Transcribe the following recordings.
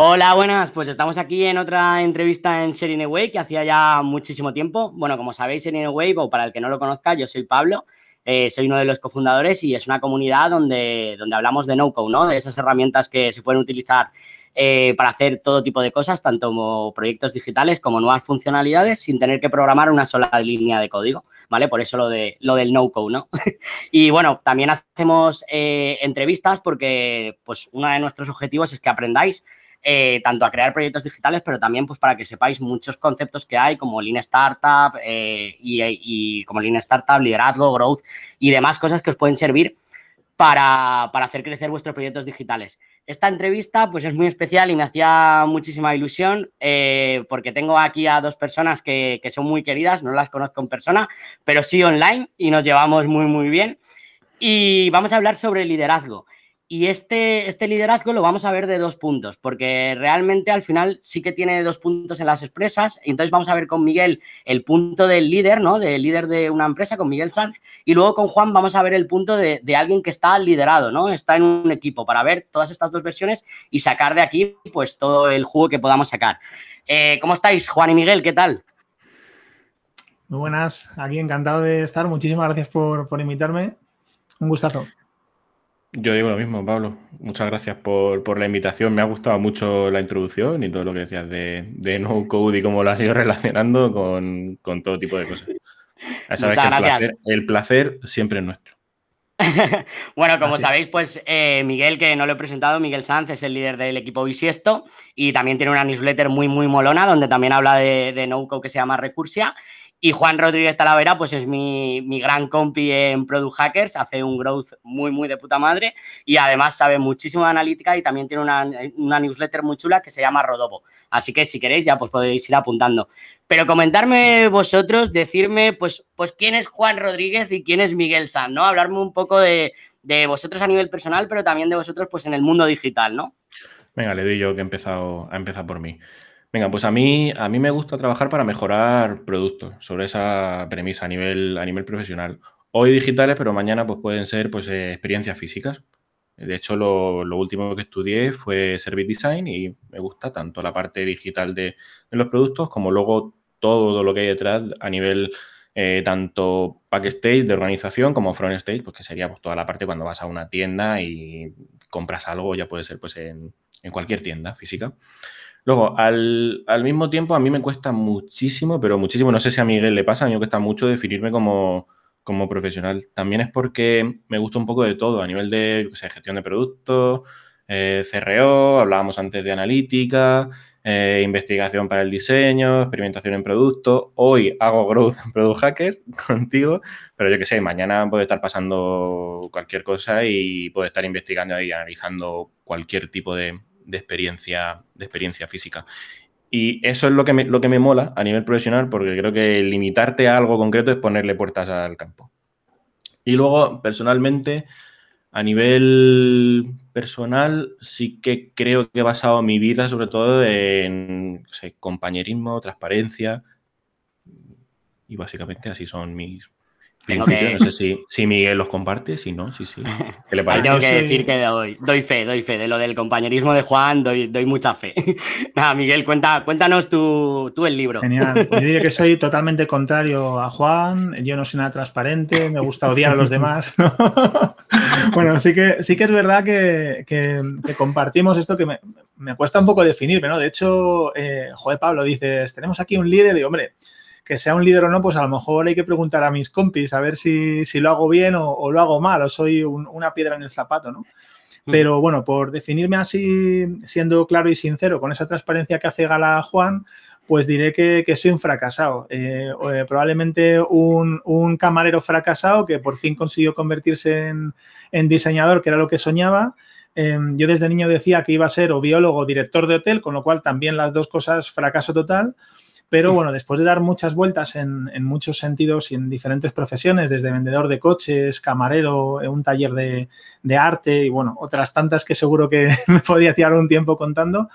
Hola, buenas. Pues estamos aquí en otra entrevista en Serine Way que hacía ya muchísimo tiempo. Bueno, como sabéis, Serine Way, o para el que no lo conozca, yo soy Pablo. Eh, soy uno de los cofundadores y es una comunidad donde, donde hablamos de no-code, ¿no? De esas herramientas que se pueden utilizar eh, para hacer todo tipo de cosas, tanto como proyectos digitales como nuevas funcionalidades, sin tener que programar una sola línea de código, ¿vale? Por eso lo, de, lo del no-code, ¿no? y bueno, también hacemos eh, entrevistas porque pues uno de nuestros objetivos es que aprendáis eh, tanto a crear proyectos digitales, pero también pues para que sepáis muchos conceptos que hay como Lean Startup eh, y, como Lean Startup, liderazgo, growth y demás cosas que os pueden servir para, hacer crecer vuestros proyectos digitales. Esta entrevista pues es muy especial y me hacía muchísima ilusión eh, porque tengo aquí a dos personas que, que son muy queridas, no las conozco en persona, pero sí online y nos llevamos muy, muy bien. Y vamos a hablar sobre liderazgo. Y este, este liderazgo lo vamos a ver de dos puntos, porque realmente al final sí que tiene dos puntos en las expresas. Entonces vamos a ver con Miguel el punto del líder, ¿no? Del líder de una empresa, con Miguel Sanz. Y luego con Juan vamos a ver el punto de, alguien que está liderado, ¿no? Está en un equipo para ver todas estas dos versiones y sacar de aquí, pues, todo el jugo que podamos sacar. Eh, ¿Cómo estáis, Juan y Miguel? ¿Qué tal? Muy buenas, aquí encantado de estar. Muchísimas gracias por, por invitarme. Un gustazo. Yo digo lo mismo, Pablo. Muchas gracias por, la invitación. Me ha gustado mucho la introducción y todo lo que decías de, no code y cómo lo has ido relacionando con, todo tipo de cosas. sabes que el placer, siempre es nuestro. bueno, como sabéis, pues eh, Miguel, que no lo he presentado, Miguel Sanz es el líder del equipo Bisiesto y también tiene una newsletter muy, muy molona donde también habla de, de no-code que se llama Recursia y Juan Rodríguez Talavera, pues es mi, gran compi en Product Hackers, hace un growth muy, muy de puta madre y además sabe muchísimo de analítica y también tiene una, newsletter muy chula que se llama Rodobo. Así que si queréis ya pues podéis ir apuntando. Pero comentarme vosotros, decirme pues, pues quién es Juan Rodríguez y quién es Miguel San, ¿no? Hablarme un poco de, vosotros a nivel personal, pero también de vosotros pues en el mundo digital, ¿no? Venga, le doy yo que he empezado, a empezar por mí. Venga, pues a mí, a mí me gusta trabajar para mejorar productos sobre esa premisa a nivel, a nivel profesional. Hoy digitales, pero mañana pues pueden ser pues, eh, experiencias físicas. De hecho, lo, último que estudié fue Service Design y me gusta tanto la parte digital de, los productos como luego todo lo que hay detrás a nivel eh, tanto backstage de organización como front stage, pues que sería pues, toda la parte cuando vas a una tienda y compras algo, ya puede ser pues en, en cualquier tienda física. Luego, al, mismo tiempo, a mí me cuesta muchísimo, pero muchísimo, no sé si a Miguel le pasa, a mí me cuesta mucho definirme como, profesional. También es porque me gusta un poco de todo, a nivel de gestión de productos, eh, CRO, hablábamos antes de analítica, eh, investigación para el diseño, experimentación en producto. Hoy hago growth en Product Hacker contigo, pero yo qué sé, mañana puede estar pasando cualquier cosa y puede estar investigando y analizando cualquier tipo de, de experiencia, de experiencia física. Y eso es lo que, me, lo que me mola a nivel profesional, porque creo que limitarte a algo concreto es ponerle puertas al campo. Y luego, personalmente, a nivel personal, sí que creo que he basado mi vida sobre todo en compañerismo, transparencia. Y básicamente así son mis, no sé si, Miguel los comparte, si no, sí, sí. ¿Qué le parece? tengo que decir que doy, doy, fe, doy fe. De lo del compañerismo de Juan, doy, doy mucha fe. Nada, Miguel, cuenta, cuéntanos tú, tú, el libro. Genial. Pues yo diría que soy totalmente contrario a Juan. Yo no soy nada transparente, me gusta odiar a los demás. bueno, sí que, sí que es verdad que, que, compartimos esto que me, me, cuesta un poco definirme, ¿no? De hecho, eh, Joder Pablo, dices, tenemos aquí un líder, y digo, hombre que sea un líder o no, pues a lo mejor hay que preguntar a mis compis a ver si, lo hago bien o, lo hago mal o soy una piedra en el zapato, ¿no? Pero bueno, por definirme así, siendo claro y sincero, con esa transparencia que hace Gala Juan, pues diré que, soy un fracasado. Eh, eh, probablemente un, camarero fracasado que por fin consiguió convertirse en, diseñador, que era lo que soñaba. Em, yo desde niño decía que iba a ser o biólogo o director de hotel, con lo cual también las dos cosas fracaso total. Pero bueno, después de dar muchas vueltas en, muchos sentidos y en diferentes profesiones, desde vendedor de coches, camarero, un taller de, arte y bueno, otras tantas que seguro que me podría tirar un tiempo contando,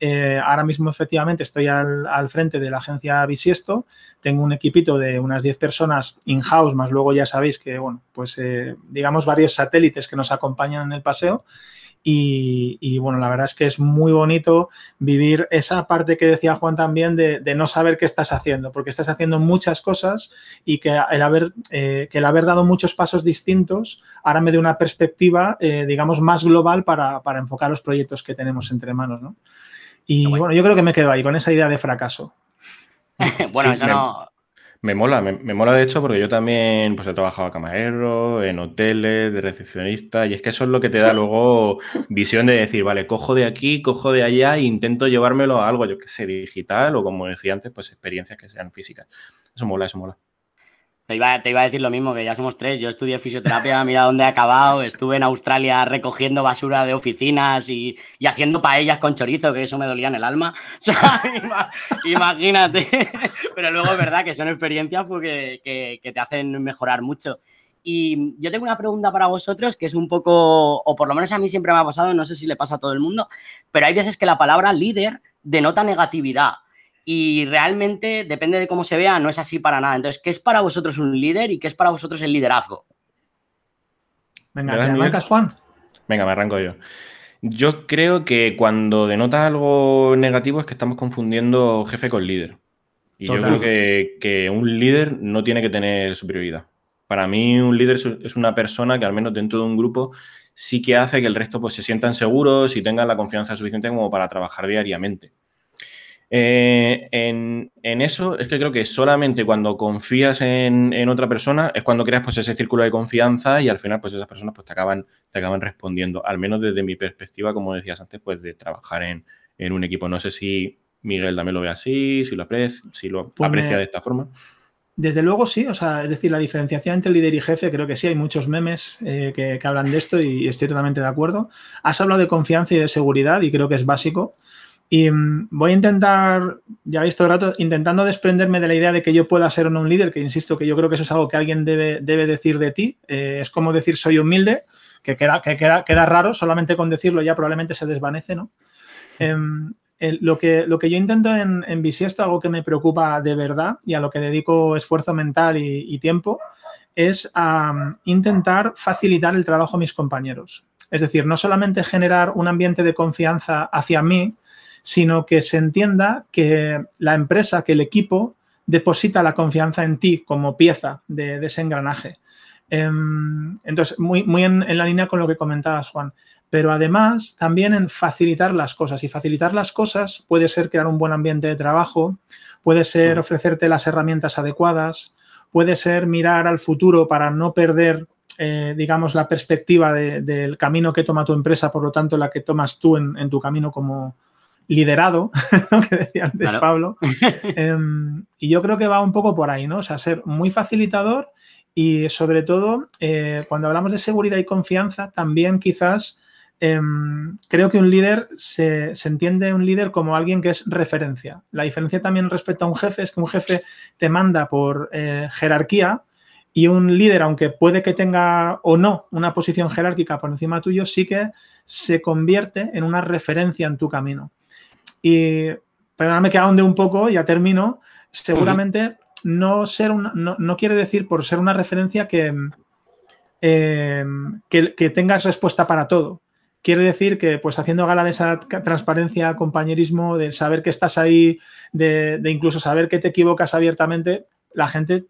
eh, ahora mismo efectivamente estoy al, frente de la agencia Bisiesto, tengo un equipito de unas 10 personas in-house, más luego ya sabéis que, bueno, pues eh, digamos varios satélites que nos acompañan en el paseo Y, bueno, la verdad es que es muy bonito vivir esa parte que decía Juan también de, no saber qué estás haciendo, porque estás haciendo muchas cosas y que el haber, eh, que el haber dado muchos pasos distintos ahora me da una perspectiva, eh, digamos, más global para, enfocar los proyectos que tenemos entre manos. ¿no? Y bueno. yo creo que me quedo ahí con esa idea de fracaso. bueno, eso no, me mola, me, mola de hecho porque yo también pues he trabajado a camarero, en hoteles, de recepcionista, y es que eso es lo que te da luego visión de decir, vale, cojo de aquí, cojo de allá e intento llevármelo a algo, yo que sé, digital o como decía antes, pues experiencias que sean físicas. Eso mola, eso mola. Te iba, a decir lo mismo, que ya somos tres. Yo estudié fisioterapia, mira dónde he acabado. Estuve en Australia recogiendo basura de oficinas y, haciendo paellas con chorizo, que eso me dolía en el alma. O sea, imagínate. Pero luego es verdad que son experiencias porque, que, que te hacen mejorar mucho. Y yo tengo una pregunta para vosotros que es un poco, o por lo menos a mí siempre me ha pasado, no sé si le pasa a todo el mundo, pero hay veces que la palabra líder denota negatividad y realmente, depende de cómo se vea, no es así para nada. Entonces, ¿qué es para vosotros un líder y qué es para vosotros el liderazgo? Venga, ¿te arrancas, Juan? Venga, me arranco yo. Yo creo que cuando denota algo negativo es que estamos confundiendo jefe con líder. Y yo creo que, que, un líder no tiene que tener superioridad. Para mí, un líder es una persona que, al menos dentro de un grupo, sí que hace que el resto pues, se sientan seguros y tengan la confianza suficiente como para trabajar diariamente. Eh, en, eso es que creo que solamente cuando confías en, otra persona es cuando creas pues, ese círculo de confianza y al final pues esas personas pues, te, acaban, te acaban respondiendo, al menos desde mi perspectiva, como decías antes, pues de trabajar en, un equipo. No sé si Miguel también lo ve así, si lo aprecia, si lo pues aprecia de esta forma. Desde luego sí, o sea, es decir, la diferenciación entre líder y jefe, creo que sí, hay muchos memes eh, que, que, hablan de esto y estoy totalmente de acuerdo. Has hablado de confianza y de seguridad y creo que es básico. Y mm, voy a intentar, ya visto el rato, intentando desprenderme de la idea de que yo pueda ser o no un líder, que insisto que yo creo que eso es algo que alguien debe, debe decir de ti. Eh, es como decir soy humilde, que, queda, que queda, queda, raro, solamente con decirlo ya probablemente se desvanece, ¿no? Em, lo, que, lo que yo intento en, en Bisiesto, algo que me preocupa de verdad y a lo que dedico esfuerzo mental y, tiempo, es a intentar facilitar el trabajo a mis compañeros. Es decir, no solamente generar un ambiente de confianza hacia mí, sino que se entienda que la empresa, que el equipo deposita la confianza en ti como pieza de, ese engranaje. Em, entonces, muy, muy en, la línea con lo que comentabas, Juan. Pero además, también en facilitar las cosas. Y facilitar las cosas puede ser crear un buen ambiente de trabajo, puede ser ofrecerte las herramientas adecuadas, puede ser mirar al futuro para no perder eh, digamos, la perspectiva del camino que toma tu empresa, por lo tanto, la que tomas tú en tu camino como, liderado, lo que decía antes Pablo. Em, y yo creo que va un poco por ahí, ¿no? O sea, ser muy facilitador y sobre todo, eh, cuando hablamos de seguridad y confianza, también quizás em, creo que un líder se, entiende un líder como alguien que es referencia. La diferencia también respecto a un jefe es que un jefe te manda por eh, jerarquía y un líder, aunque puede que tenga o no una posición jerárquica por encima tuyo, sí que se convierte en una referencia en tu camino. Y perdóname que ahonde un poco, ya termino. Seguramente no ser no, quiere decir por ser una referencia que, em, que, tengas respuesta para todo. Quiere decir que, pues, haciendo gala de esa transparencia, compañerismo, de saber que estás ahí, de, de incluso saber que te equivocas abiertamente, la gente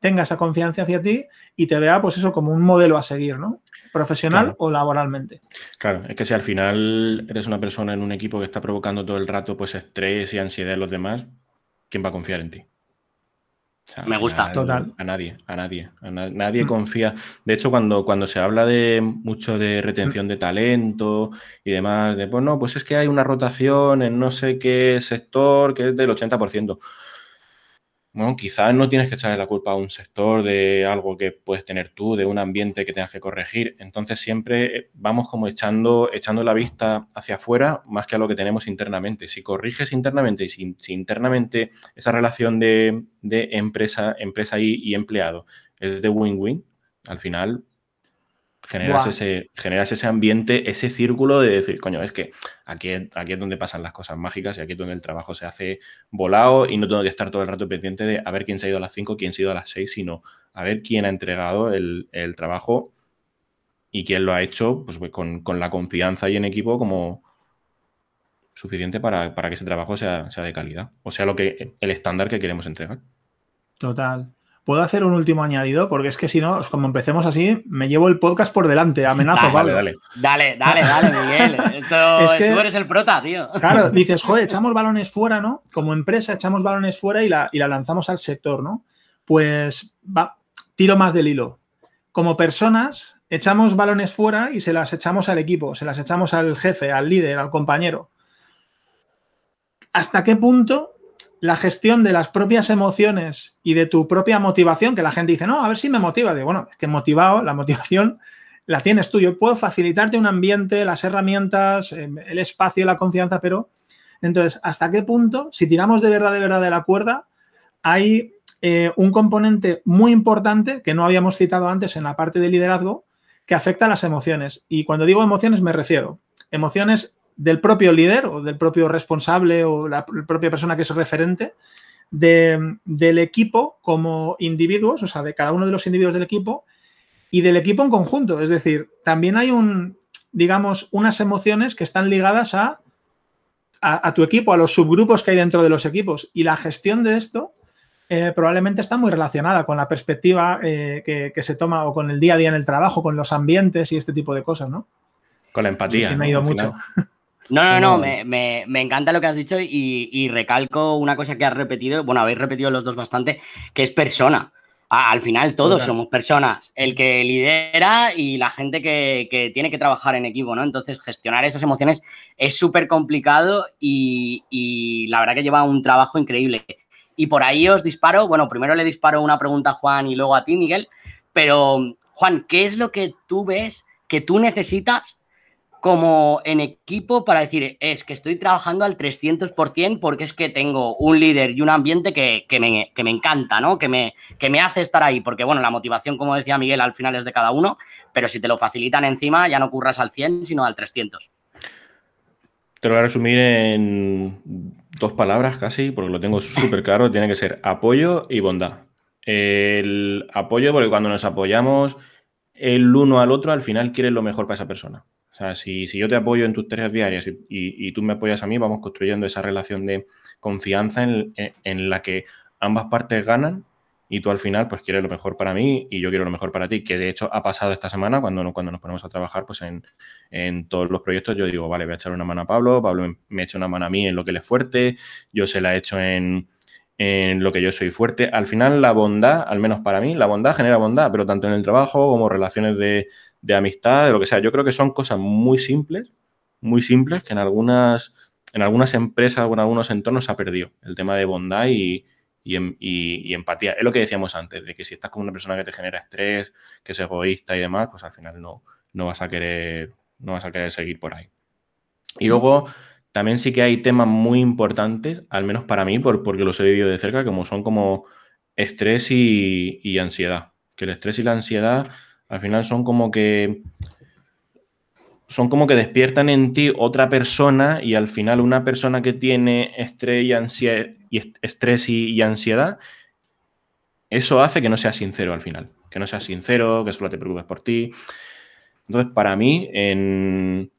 tenga esa confianza hacia ti y te vea, pues eso, como un modelo a seguir, ¿no? Profesional o laboralmente. Claro, es que si al final eres una persona en un equipo que está provocando todo el rato, pues estrés y ansiedad en los demás, ¿quién va a confiar en ti? Me gusta. Total. A nadie, a nadie. nadie mm. confía. De hecho, cuando, cuando se habla de mucho de retención mm. de talento y demás, de pues no, pues es que hay una rotación en no sé qué sector que es del 80% bueno, quizás no tienes que echarle la culpa a un sector de algo que puedes tener tú, de un ambiente que tengas que corregir. Entonces siempre eh, vamos como echando, echando la vista hacia afuera más que a lo que tenemos internamente. Si corriges internamente y si, internamente esa relación de, empresa, empresa y empleado es de win-win, al final Generas ese, generas ese ambiente, ese círculo de decir, coño, es que aquí, aquí es donde pasan las cosas mágicas y aquí es donde el trabajo se hace volado y no tengo que estar todo el rato pendiente de a ver quién se ha ido a las 5, quién se ha ido a las 6, sino a ver quién ha entregado el, trabajo y quién lo ha hecho pues, pues con, la confianza y en equipo como suficiente para, que ese trabajo sea, sea de calidad, o sea, lo que el estándar que queremos entregar. Total. ¿Puedo hacer un último añadido? Porque es que si no, como empecemos así, me llevo el podcast por delante. Amenazo, Pablo. Dale, dale, dale, dale, Miguel. Esto, tú eres el prota, tío. Claro, dices, joder, echamos balones fuera, ¿no? Como empresa echamos balones fuera y la, y la lanzamos al sector, ¿no? Pues va, tiro más del hilo. Como personas, echamos balones fuera y se las echamos al equipo, se las echamos al jefe, al líder, al compañero. ¿Hasta qué punto la gestión de las propias emociones y de tu propia motivación, que la gente dice, no, a ver si me motiva. De bueno, es que motivado, la motivación la tienes tú. Yo puedo facilitarte un ambiente, las herramientas, em, el espacio, la confianza, pero entonces, ¿hasta qué punto, si tiramos de verdad, de verdad de la cuerda, hay eh, un componente muy importante que no habíamos citado antes en la parte de liderazgo que afecta a las emociones? Y cuando digo emociones me refiero emociones del propio líder o del propio responsable o la, propia persona que es referente del equipo como individuos, o sea, de cada uno de los individuos del equipo y del equipo en conjunto. Es decir, también hay un, digamos, unas emociones que están ligadas a, a, tu equipo, a los subgrupos que hay dentro de los equipos. Y la gestión de esto eh, probablemente está muy relacionada con la perspectiva eh, que, se toma o con el día a día en el trabajo, con los ambientes y este tipo de cosas, ¿no? Con la empatía. me ha ido mucho. No, no, no, me, encanta lo que has dicho y, recalco una cosa que has repetido, bueno, habéis repetido los dos bastante, que es persona. al final todos somos personas, el que lidera y la gente que, tiene que trabajar en equipo, ¿no? Entonces, gestionar esas emociones es súper complicado y, y, la verdad que lleva un trabajo increíble. Y por ahí os disparo, bueno, primero le disparo una pregunta a Juan y luego a ti, Miguel, pero Juan, ¿qué es lo que tú ves que tú necesitas como en equipo para decir, es que estoy trabajando al 300% porque es que tengo un líder y un ambiente que, me, encanta, ¿no? Que me, que me hace estar ahí, porque bueno, la motivación, como decía Miguel, al final es de cada uno, pero si te lo facilitan encima, ya no curras al 100, sino al 300. Te lo voy a resumir en dos palabras casi, porque lo tengo súper claro, tiene que ser apoyo y bondad. El apoyo, porque cuando nos apoyamos el uno al otro, al final quieres lo mejor para esa persona. O sea, si, yo te apoyo en tus tareas diarias y, tú me apoyas a mí, vamos construyendo esa relación de confianza en, la que ambas partes ganan y tú al final pues quieres lo mejor para mí y yo quiero lo mejor para ti, que de hecho ha pasado esta semana cuando, cuando nos ponemos a trabajar pues en, todos los proyectos, yo digo, vale, voy a echar una mano a Pablo, Pablo me echa una mano a mí en lo que le es fuerte, yo se la he hecho en, en lo que yo soy fuerte. Al final la bondad, al menos para mí, la bondad genera bondad, pero tanto en el trabajo como relaciones de, de amistad, de lo que sea. Yo creo que son cosas muy simples, muy simples, que en algunas, en algunas empresas o en algunos entornos se ha perdido. El tema de bondad y, y, empatía. Es lo que decíamos antes, de que si estás con una persona que te genera estrés, que es egoísta y demás, pues al final no, no vas a querer, no vas a querer seguir por ahí. Y luego también sí que hay temas muy importantes, al menos para mí, por, porque los he vivido de cerca, como son como estrés y, y ansiedad. Que el estrés y la ansiedad al final son como que son como que despiertan en ti otra persona y al final una persona que tiene estrés y, ansiedad, y, estrés y, ansiedad, eso hace que no seas sincero al final, que no seas sincero, que solo te preocupes por ti. Entonces, para mí, en,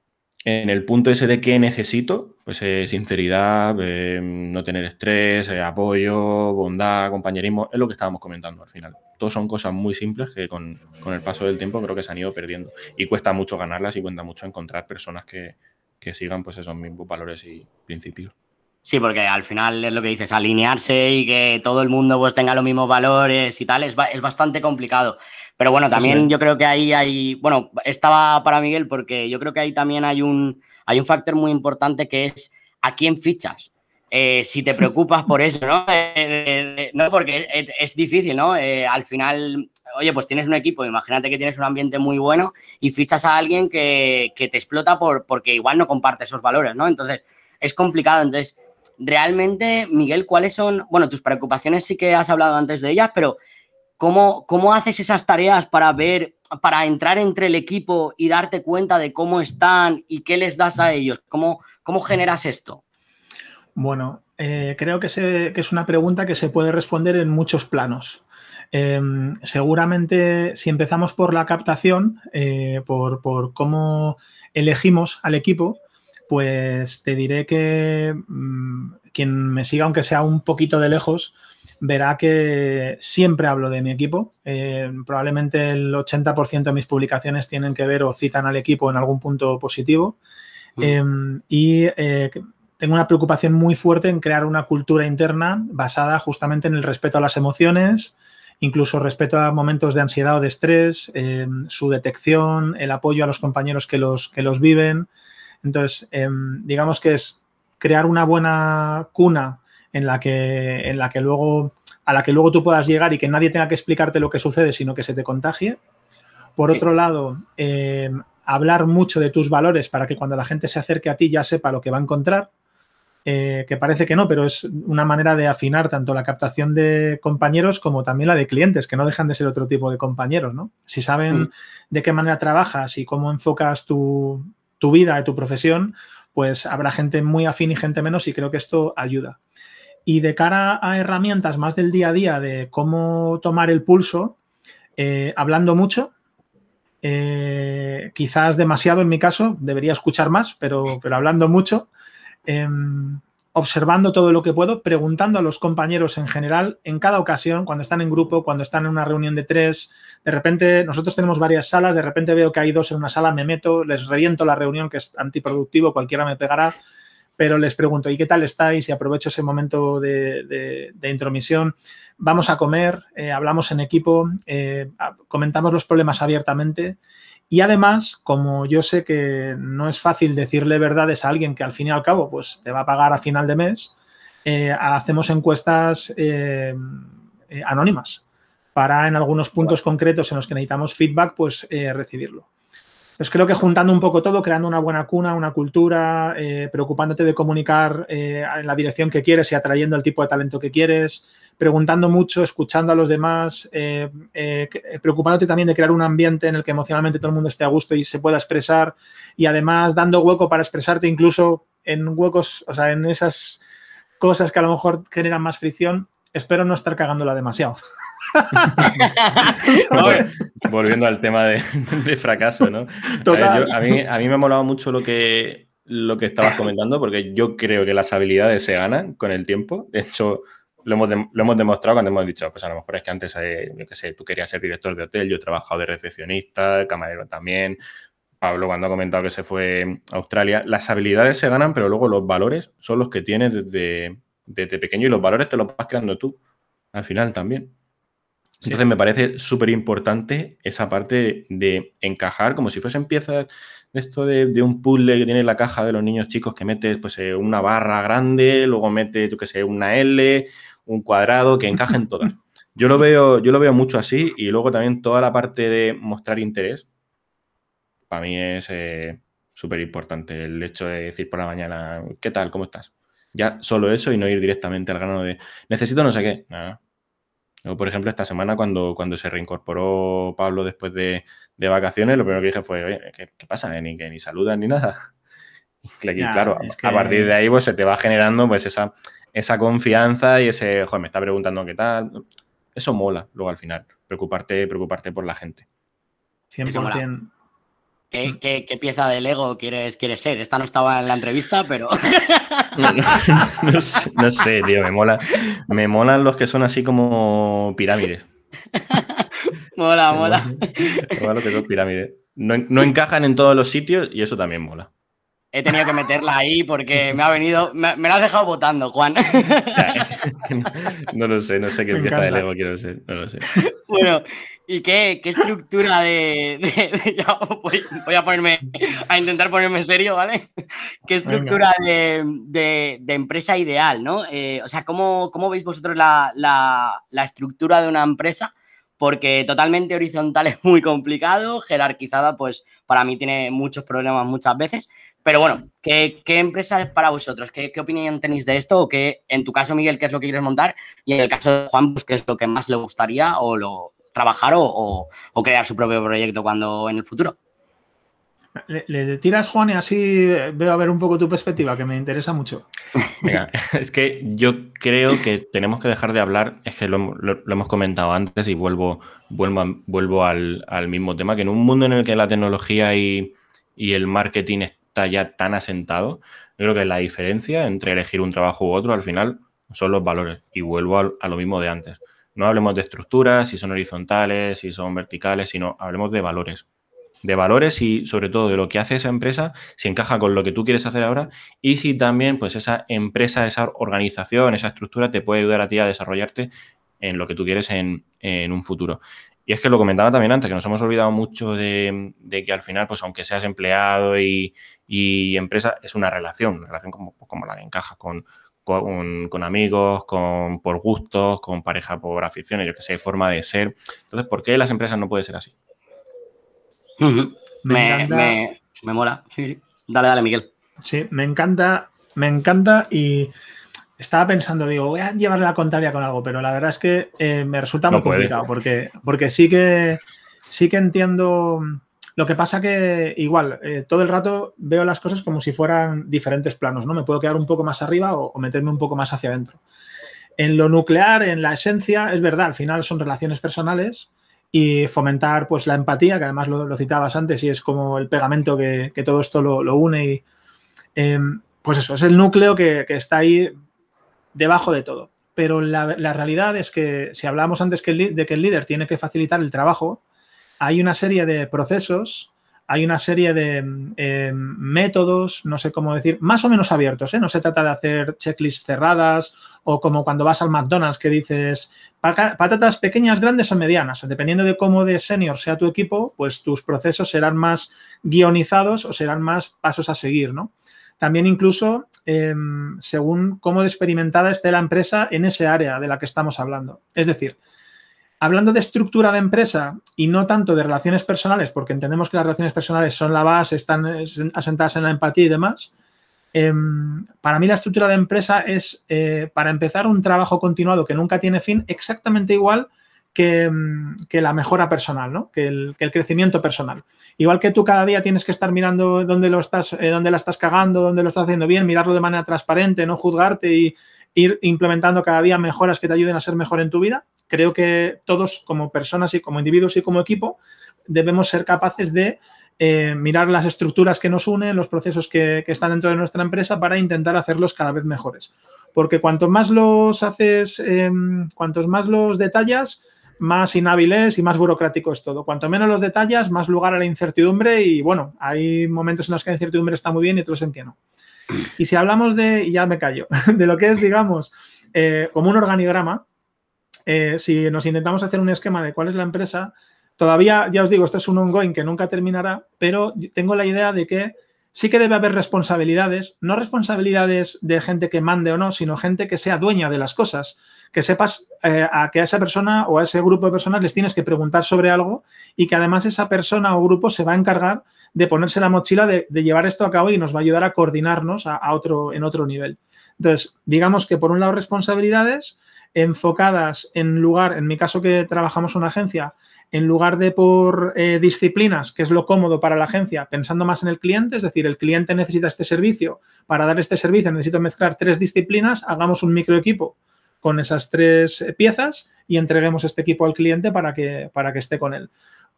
en el punto ese de qué necesito, pues eh, sinceridad, eh, no tener estrés, eh, apoyo, bondad, compañerismo, es lo que estábamos comentando al final. Todos son cosas muy simples que con, el paso del tiempo creo que se han ido perdiendo. Y cuesta mucho ganarlas y cuesta mucho encontrar personas que, que sigan pues esos mismos valores y principios. Sí, porque al final es lo que dices, alinearse y que todo el mundo pues tenga los mismos valores y tal, es, es bastante complicado. Pero bueno, también yo creo que ahí hay, bueno, estaba para Miguel porque yo creo que ahí también hay un, hay un factor muy importante que es a quién fichas. Eh, si te preocupas por eso, ¿no? Eh, eh, no, porque es, difícil, ¿no? al final, oye, pues tienes un equipo, imagínate que tienes un ambiente muy bueno y fichas a alguien que, que te explota por, porque igual no comparte esos valores, ¿no? Entonces, es complicado. Entonces, realmente, Miguel, ¿cuáles son, bueno, tus preocupaciones sí que has hablado antes de ellas, pero ¿cómo, cómo haces esas tareas para ver, para entrar entre el equipo y darte cuenta de cómo están y qué les das a ellos? ¿Cómo, cómo generas esto? Bueno, eh, creo que, es una pregunta que se puede responder en muchos planos. Em, seguramente si empezamos por la captación, eh, por, cómo elegimos al equipo, pues te diré que mm, quien me siga, aunque sea un poquito de lejos, verá que siempre hablo de mi equipo. Eh, probablemente el 80% de mis publicaciones tienen que ver o citan al equipo en algún punto positivo. Mm. Em, y eh, tengo una preocupación muy fuerte en crear una cultura interna basada justamente en el respeto a las emociones, incluso respeto a momentos de ansiedad o de estrés, em, su detección, el apoyo a los compañeros que los, que los viven. Entonces, em, digamos que es crear una buena cuna en la que, en la que luego, a la que luego tú puedas llegar y que nadie tenga que explicarte lo que sucede, sino que se te contagie. Por otro lado, em, hablar mucho de tus valores para que cuando la gente se acerque a ti ya sepa lo que va a encontrar. Eh, que parece que no, pero es una manera de afinar tanto la captación de compañeros como también la de clientes, que no dejan de ser otro tipo de compañeros, ¿no? Si saben mm. de qué manera trabajas y cómo enfocas tu, tu vida y tu profesión, pues habrá gente muy afín y gente menos y creo que esto ayuda. Y de cara a herramientas más del día a día de cómo tomar el pulso, eh, hablando mucho, eh, quizás demasiado en mi caso, debería escuchar más, pero, pero hablando mucho, em, observando todo lo que puedo, preguntando a los compañeros en general, en cada ocasión, cuando están en grupo, cuando están en una reunión de tres, de repente nosotros tenemos varias salas, de repente veo que hay dos en una sala, me meto, les reviento la reunión que es antiproductivo, cualquiera me pegará, pero les pregunto, ¿y qué tal estáis? Y aprovecho ese momento de, intromisión. Vamos a comer, eh, hablamos en equipo, eh, comentamos los problemas abiertamente. Y además, como yo sé que no es fácil decirle verdades a alguien que al fin y al cabo pues, te va a pagar a final de mes, eh, hacemos encuestas anónimas para en algunos puntos concretos en los que necesitamos feedback, pues recibirlo. Pues creo que juntando un poco todo, creando una buena cuna, una cultura, eh, preocupándote de comunicar eh, en la dirección que quieres y atrayendo el tipo de talento que quieres, preguntando mucho, escuchando a los demás, eh, preocupándote también de crear un ambiente en el que emocionalmente todo el mundo esté a gusto y se pueda expresar y además dando hueco para expresarte incluso en huecos, o sea, en esas cosas que a lo mejor generan más fricción. Espero no estar cagándola demasiado. Volviendo al tema de, fracaso, ¿no? A, mí, a mí me ha molado mucho lo que, lo que estabas comentando, porque yo creo que las habilidades se ganan con el tiempo. De hecho, lo hemos, lo hemos demostrado cuando hemos dicho, pues a lo mejor es que antes, eh, yo qué sé, tú querías ser director de hotel, yo he trabajado de recepcionista, de camarero también. Pablo, cuando ha comentado que se fue a Australia, las habilidades se ganan, pero luego los valores son los que tienes desde, desde pequeño y los valores te los vas creando tú al final también. Entonces me parece súper importante esa parte de encajar como si fuesen piezas de esto de, un puzzle que tiene la caja de los niños chicos que metes pues eh, una barra grande, luego metes, yo qué sé, una L, un cuadrado, que encajen todas. Yo lo veo, yo lo veo mucho así y luego también toda la parte de mostrar interés, para mí es eh, súper importante el hecho de decir por la mañana, ¿qué tal? ¿Cómo estás? Ya solo eso y no ir directamente al grano de, necesito no sé qué. Nada por ejemplo, esta semana cuando, cuando se reincorporó Pablo después de, vacaciones, lo primero que dije fue, oye, ¿qué, pasa? Ni que ni saludan ni nada. Y claro, a partir de ahí pues se te va generando pues esa, esa confianza y ese, joder, me está preguntando qué tal. Eso mola luego al final, preocuparte, preocuparte por la gente. 100%. ¿Qué, mm. qué, qué pieza de Lego quieres, quieres ser? Esta no estaba en la entrevista, pero. no, sé, tío, me mola. Me molan los que son así como pirámides. mola, mola. mola lo que son pirámides. No, no, encajan en todos los sitios y eso también mola. He tenido que meterla ahí porque me ha venido. Me, me la has dejado votando, Juan. no lo sé, no sé qué pieza de Lego quiero ser. No lo sé. Bueno, ¿Y qué, estructura de, voy, a ponerme a intentar ponerme serio, ¿vale? ¿Qué estructura de, empresa ideal, ¿no? Eh, o sea, ¿cómo, veis vosotros la, estructura de una empresa? Porque totalmente horizontal es muy complicado, jerarquizada, pues para mí tiene muchos problemas muchas veces. Pero bueno, ¿qué, empresa es para vosotros? ¿Qué, ¿Qué, opinión tenéis de esto? O qué, en tu caso, Miguel, qué es lo que quieres montar? Y en el caso de Juan, pues qué es lo que más le gustaría o lo, trabajar o, crear su propio proyecto cuando en el futuro. Le, tiras, Juan, y así veo a ver un poco tu perspectiva, que me interesa mucho. Venga, es que yo creo que tenemos que dejar de hablar, es que lo, hemos comentado antes y vuelvo, vuelvo, vuelvo al, mismo tema, que en un mundo en el que la tecnología y, el marketing está ya tan asentado, yo creo que la diferencia entre elegir un trabajo u otro al final son los valores. Y vuelvo a, a lo mismo de antes. No hablemos de estructuras, si son horizontales, si son verticales, sino hablemos de valores de valores y sobre todo de lo que hace esa empresa, si encaja con lo que tú quieres hacer ahora y si también pues esa empresa, esa organización, esa estructura te puede ayudar a ti a desarrollarte en lo que tú quieres en, un futuro. Y es que lo comentaba también antes, que nos hemos olvidado mucho de, que al final, pues aunque seas empleado y, empresa, es una relación, una relación como, como la que encaja con, con, amigos, con, por gustos, con pareja por aficiones, yo que sé, forma de ser. Entonces, ¿por qué las empresas no pueden ser así? Me, me, mola. Sí, Dale, dale, Miguel. Sí, me encanta, me encanta y estaba pensando, digo, voy a llevarle la contraria con algo, pero la verdad es que eh, me resulta muy complicado porque, porque sí que sí que entiendo. Lo que pasa que igual, eh, todo el rato veo las cosas como si fueran diferentes planos, ¿no? Me puedo quedar un poco más arriba o, o meterme un poco más hacia adentro. En lo nuclear, en la esencia, es verdad, al final son relaciones personales y fomentar pues la empatía, que además lo, citabas antes y es como el pegamento que, todo esto lo, une y em, pues eso, es el núcleo que, está ahí debajo de todo. Pero la, realidad es que si hablábamos antes que de que el líder tiene que facilitar el trabajo, hay una serie de procesos hay una serie de em, métodos, no sé cómo decir, más o menos abiertos. ¿eh? No se trata de hacer checklists cerradas o como cuando vas al McDonald's que dices patatas pequeñas, grandes o medianas. Dependiendo de cómo de senior sea tu equipo, pues tus procesos serán más guionizados o serán más pasos a seguir, ¿no? También incluso em, según cómo de experimentada esté la empresa en ese área de la que estamos hablando. Es decir, Hablando de estructura de empresa y no tanto de relaciones personales, porque entendemos que las relaciones personales son la base, están asentadas en la empatía y demás, em, para mí la estructura de empresa es, eh, para empezar, un trabajo continuado que nunca tiene fin, exactamente igual que, em, la mejora personal, ¿no? que, el, crecimiento personal. Igual que tú cada día tienes que estar mirando dónde, lo estás, eh, dónde la estás cagando, dónde lo estás haciendo bien, mirarlo de manera transparente, no juzgarte y ir implementando cada día mejoras que te ayuden a ser mejor en tu vida, creo que todos como personas y como individuos y como equipo debemos ser capaces de eh, mirar las estructuras que nos unen, los procesos que, están dentro de nuestra empresa para intentar hacerlos cada vez mejores. Porque cuanto más los haces, em, cuantos más los detallas, más inhábil es y más burocrático es todo. Cuanto menos los detallas, más lugar a la incertidumbre y bueno, hay momentos en los que la incertidumbre está muy bien y otros en que no. Y si hablamos de, ya me callo, de lo que es, digamos, eh, como un organigrama, eh, si nos intentamos hacer un esquema de cuál es la empresa, todavía, ya os digo, esto es un ongoing que nunca terminará, pero tengo la idea de que sí que debe haber responsabilidades, no responsabilidades de gente que mande o no, sino gente que sea dueña de las cosas, que sepas eh, a que a esa persona o a ese grupo de personas les tienes que preguntar sobre algo y que además esa persona o grupo se va a encargar de ponerse la mochila de, llevar esto a cabo y nos va a ayudar a coordinarnos a, otro, en otro nivel. Entonces, digamos que por un lado responsabilidades, enfocadas en lugar, en mi caso que trabajamos una agencia, en lugar de por eh, disciplinas, que es lo cómodo para la agencia, pensando más en el cliente, es decir, el cliente necesita este servicio, para dar este servicio necesito mezclar tres disciplinas, hagamos un micro equipo con esas tres piezas y entreguemos este equipo al cliente para que, para que esté con él.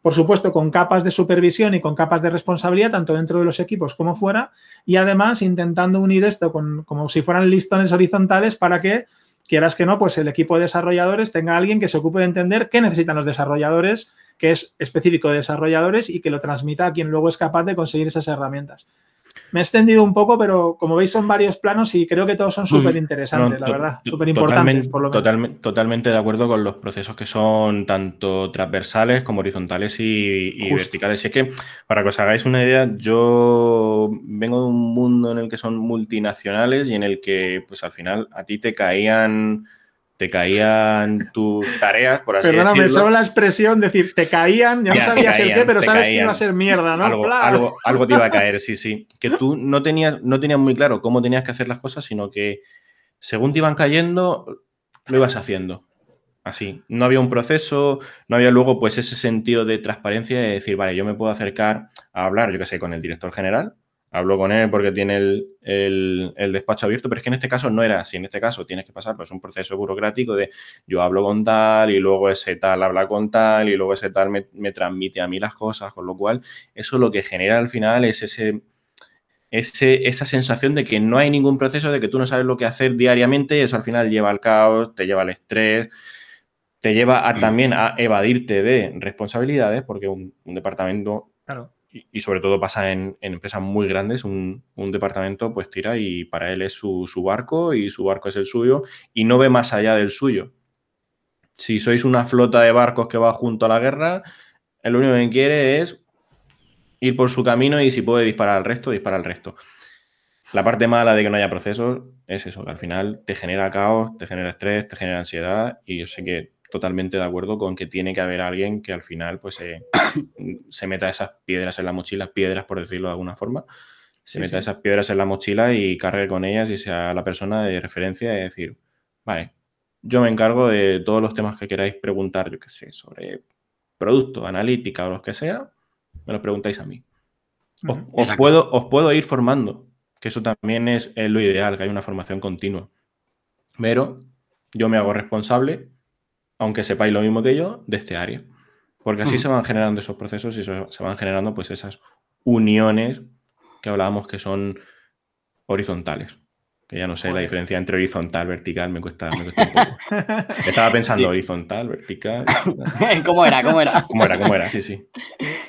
Por supuesto, con capas de supervisión y con capas de responsabilidad, tanto dentro de los equipos como fuera, y además intentando unir esto con, como si fueran listones horizontales para que quieras que no, pues el equipo de desarrolladores tenga alguien que se ocupe de entender qué necesitan los desarrolladores, que es específico de desarrolladores y que lo transmita a quien luego es capaz de conseguir esas herramientas. Me he extendido un poco, pero como veis son varios planos y creo que todos son súper interesantes, la verdad, súper importantes. Totalmente, totalmente, de acuerdo con los procesos que son tanto transversales como horizontales y, verticales. Y es que, para que os hagáis una idea, yo vengo de un mundo en el que son multinacionales y en el que, pues al final, a ti te caían te caían tus tareas, por así decirlo. Perdóname, solo la expresión decir, te caían, ya no sabías el qué, pero sabes que iba a ser mierda, ¿no? Algo, algo, te iba a caer, sí, sí. Que tú no tenías, no tenías muy claro cómo tenías que hacer las cosas, sino que según te iban cayendo, lo ibas haciendo. así. No había un proceso, no había luego pues ese sentido de transparencia de decir, vale, yo me puedo acercar a hablar, yo qué sé, con el director general, hablo con él porque tiene el, despacho abierto, pero es que en este caso no era así. En este caso tienes que pasar pues un proceso burocrático de yo hablo con tal y luego ese tal habla con tal y luego ese tal me, me transmite a mí las cosas, con lo cual eso lo que genera al final es ese esa sensación de que no hay ningún proceso, de que tú no sabes lo que hacer diariamente y eso al final lleva al caos, te lleva al estrés, te lleva a, también a evadirte de responsabilidades, porque un, departamento, y, sobre todo pasa en, empresas muy grandes, un, departamento pues tira y para él es su, su barco y su barco es el suyo y no ve más allá del suyo. Si sois una flota de barcos que va junto a la guerra, el único que quiere es ir por su camino y si puede disparar al resto, dispara al resto. La parte mala de que no haya procesos es eso, que al final te genera caos, te genera estrés, te genera ansiedad y yo sé que totalmente de acuerdo con que tiene que haber alguien que al final pues se meta esas piedras en la mochila, piedras por decirlo de alguna forma, se meta esas piedras en la mochila y cargue con ellas y sea la persona de referencia y decir, vale, yo me encargo de todos los temas que queráis preguntar, yo qué sé, sobre producto, analítica o los que sea, me lo preguntáis a mí. Os, puedo, os puedo ir formando, que eso también es, lo ideal, que hay una formación continua. Pero yo me hago responsable, aunque sepáis lo mismo que yo, de este área. Porque así se van generando esos procesos y se van generando pues esas uniones que hablábamos que son horizontales ya no sé la diferencia entre horizontal, vertical, me cuesta, un poco. Estaba pensando horizontal, vertical. ¿Cómo era? ¿Cómo era? ¿Cómo era? ¿Cómo era? Sí, sí.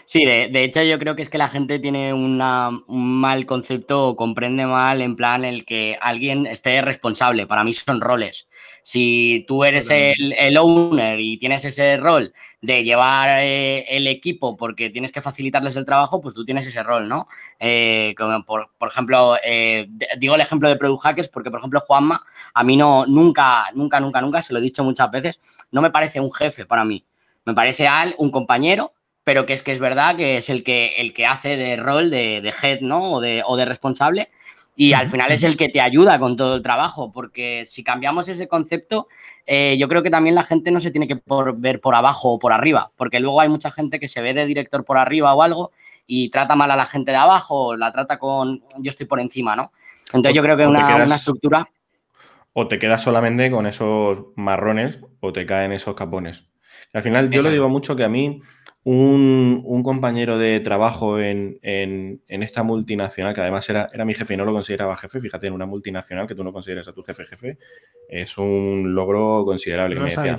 Sí, de, hecho yo creo que es que la gente tiene un mal concepto o comprende mal en plan el que alguien esté responsable. Para mí son roles. Si tú eres el, owner y tienes ese rol de llevar eh, el equipo porque tienes que facilitarles el trabajo, pues tú tienes ese rol, ¿no? Eh, como por, ejemplo, eh, digo el ejemplo de Product Hackers porque, por ejemplo, Juanma, a mí no, nunca, nunca, nunca, nunca, se lo he dicho muchas veces, no me parece un jefe para mí. Me parece al un compañero pero que es que es verdad que es el que, el que hace de rol de, de head, ¿no? O de, o de responsable y al final es el que te ayuda con todo el trabajo, porque si cambiamos ese concepto, eh, yo creo que también la gente no se tiene que ver por abajo o por arriba, porque luego hay mucha gente que se ve de director por arriba o algo y trata mal a la gente de abajo, o la trata con yo estoy por encima, ¿no? Entonces yo creo que una, una estructura... O te quedas solamente con esos marrones o te caen esos capones. Al final yo le digo mucho que a mí un, compañero de trabajo en, esta multinacional, que además era, era, mi jefe y no lo consideraba jefe, fíjate, en una multinacional que tú no consideras a tu jefe jefe, es un logro considerable. me, decía,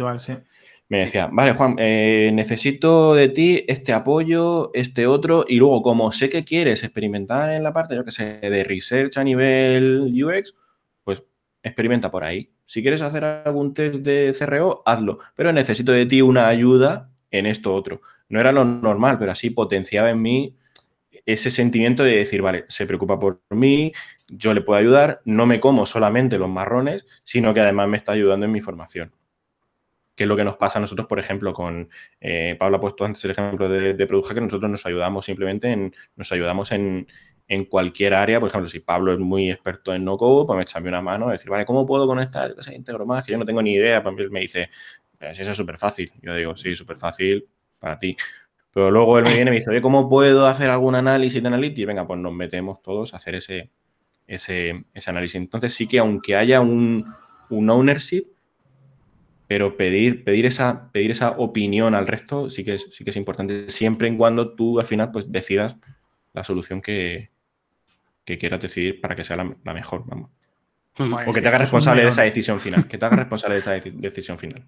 me decía, vale, Juan, eh, necesito de ti este apoyo, este otro, y luego, como sé que quieres experimentar en la parte, yo que sé, de research a nivel UX, experimenta por ahí. Si quieres hacer algún test de CRO, hazlo, pero necesito de ti una ayuda en esto otro no era lo normal, pero así potenciaba en mí ese sentimiento de decir, vale, se preocupa por mí, yo le puedo ayudar, no me como solamente los marrones, sino que además me está ayudando en mi formación. Que es lo que nos pasa a nosotros, por ejemplo, con eh, Pablo ha puesto antes el ejemplo de, de Product que nosotros nos ayudamos simplemente en, nos ayudamos en, cualquier área. Por ejemplo, si Pablo es muy experto en no-code, pues me echa una mano, decir, vale, ¿cómo puedo conectar ese íntegro más? Que yo no tengo ni idea. Pues me dice, pero si eso es súper fácil. Yo digo, sí, súper fácil, para ti. Pero luego él me viene y me dice, oye, ¿cómo puedo hacer algún análisis de Analytics? Venga, pues nos metemos todos a hacer ese, ese, análisis. Entonces sí que aunque haya un, ownership, pero pedir, pedir, esa, pedir esa opinión al resto sí que, es, sí que es importante, siempre en cuando tú al final pues decidas la solución que, quieras decidir para que sea la, mejor, vamos. o que te haga responsable de esa decisión final, que te haga responsable de esa decisión final.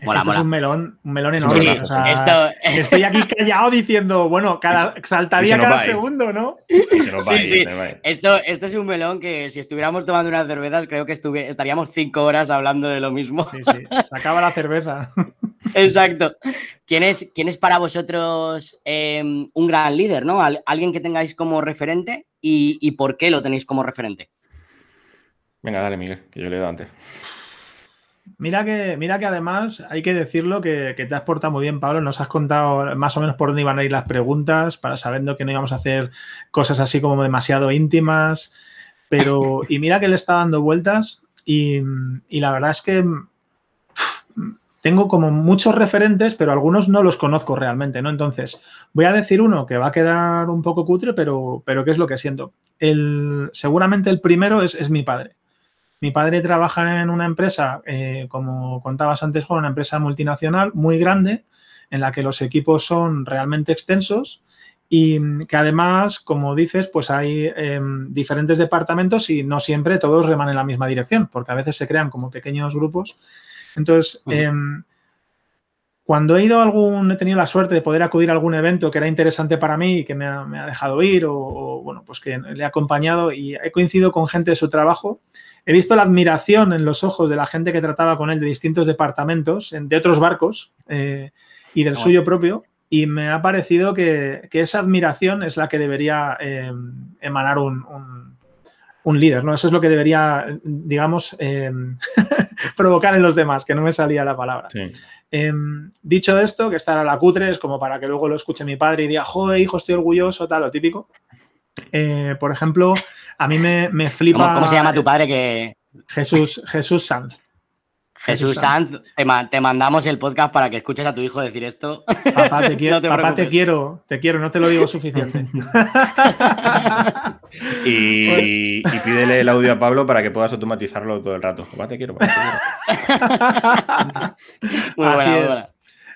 Esto es un melón, un melón enorme. Estoy aquí callado diciendo, bueno, cada, saltaría cada segundo, ¿no? sí, sí. Esto, esto es un melón que si estuviéramos tomando unas cervezas, creo que estaríamos cinco horas hablando de lo mismo. Sí, sí. Se acaba la cerveza. Exacto. ¿Quién es, quién es para vosotros em, un gran líder, ¿no? Alguien que tengáis como referente y, y por qué lo tenéis como referente. Venga, dale, Miguel, que yo le he dado antes. Mira que, mira que además hay que decirlo que, te has portado muy bien, Pablo. Nos has contado más o menos por dónde iban a ir las preguntas, para sabiendo que no íbamos a hacer cosas así como demasiado íntimas. Pero, y mira que le está dando vueltas. Y, la verdad es que tengo como muchos referentes, pero algunos no los conozco realmente, ¿no? Entonces, voy a decir uno que va a quedar un poco cutre, pero, pero ¿qué es lo que siento? El, seguramente el primero es, mi padre. Mi padre trabaja en una empresa, eh, como contabas antes, Juan, una empresa multinacional muy grande, en la que los equipos son realmente extensos y que además, como dices, pues hay em, diferentes departamentos y no siempre todos reman en la misma dirección, porque a veces se crean como pequeños grupos. Entonces, em, cuando he ido a algún, he tenido la suerte de poder acudir a algún evento que era interesante para mí y que me ha, dejado ir o, bueno, pues que le he acompañado y he coincidido con gente de su trabajo, he visto la admiración en los ojos de la gente que trataba con él de distintos departamentos, de otros barcos eh, y del suyo propio y me ha parecido que, esa admiración es la que debería em, emanar un, líder, ¿no? Eso es lo que debería, digamos, em, provocar en los demás, que no me salía la palabra. Em, dicho esto, que estará la cutre, es como para que luego lo escuche mi padre y diga, joder, hijo, estoy orgulloso, tal, lo típico. Eh, por ejemplo, a mí me, me flipa. ¿Cómo, se llama tu padre que. Jesús, Jesús Sanz. Jesús Sanz, te, mandamos el podcast para que escuches a tu hijo decir esto. Papá, te quiero, papá, te quiero, te quiero, no te lo digo suficiente. y, pídele el audio a Pablo para que puedas automatizarlo todo el rato. Papá, te quiero. Papá, te quiero. Así es.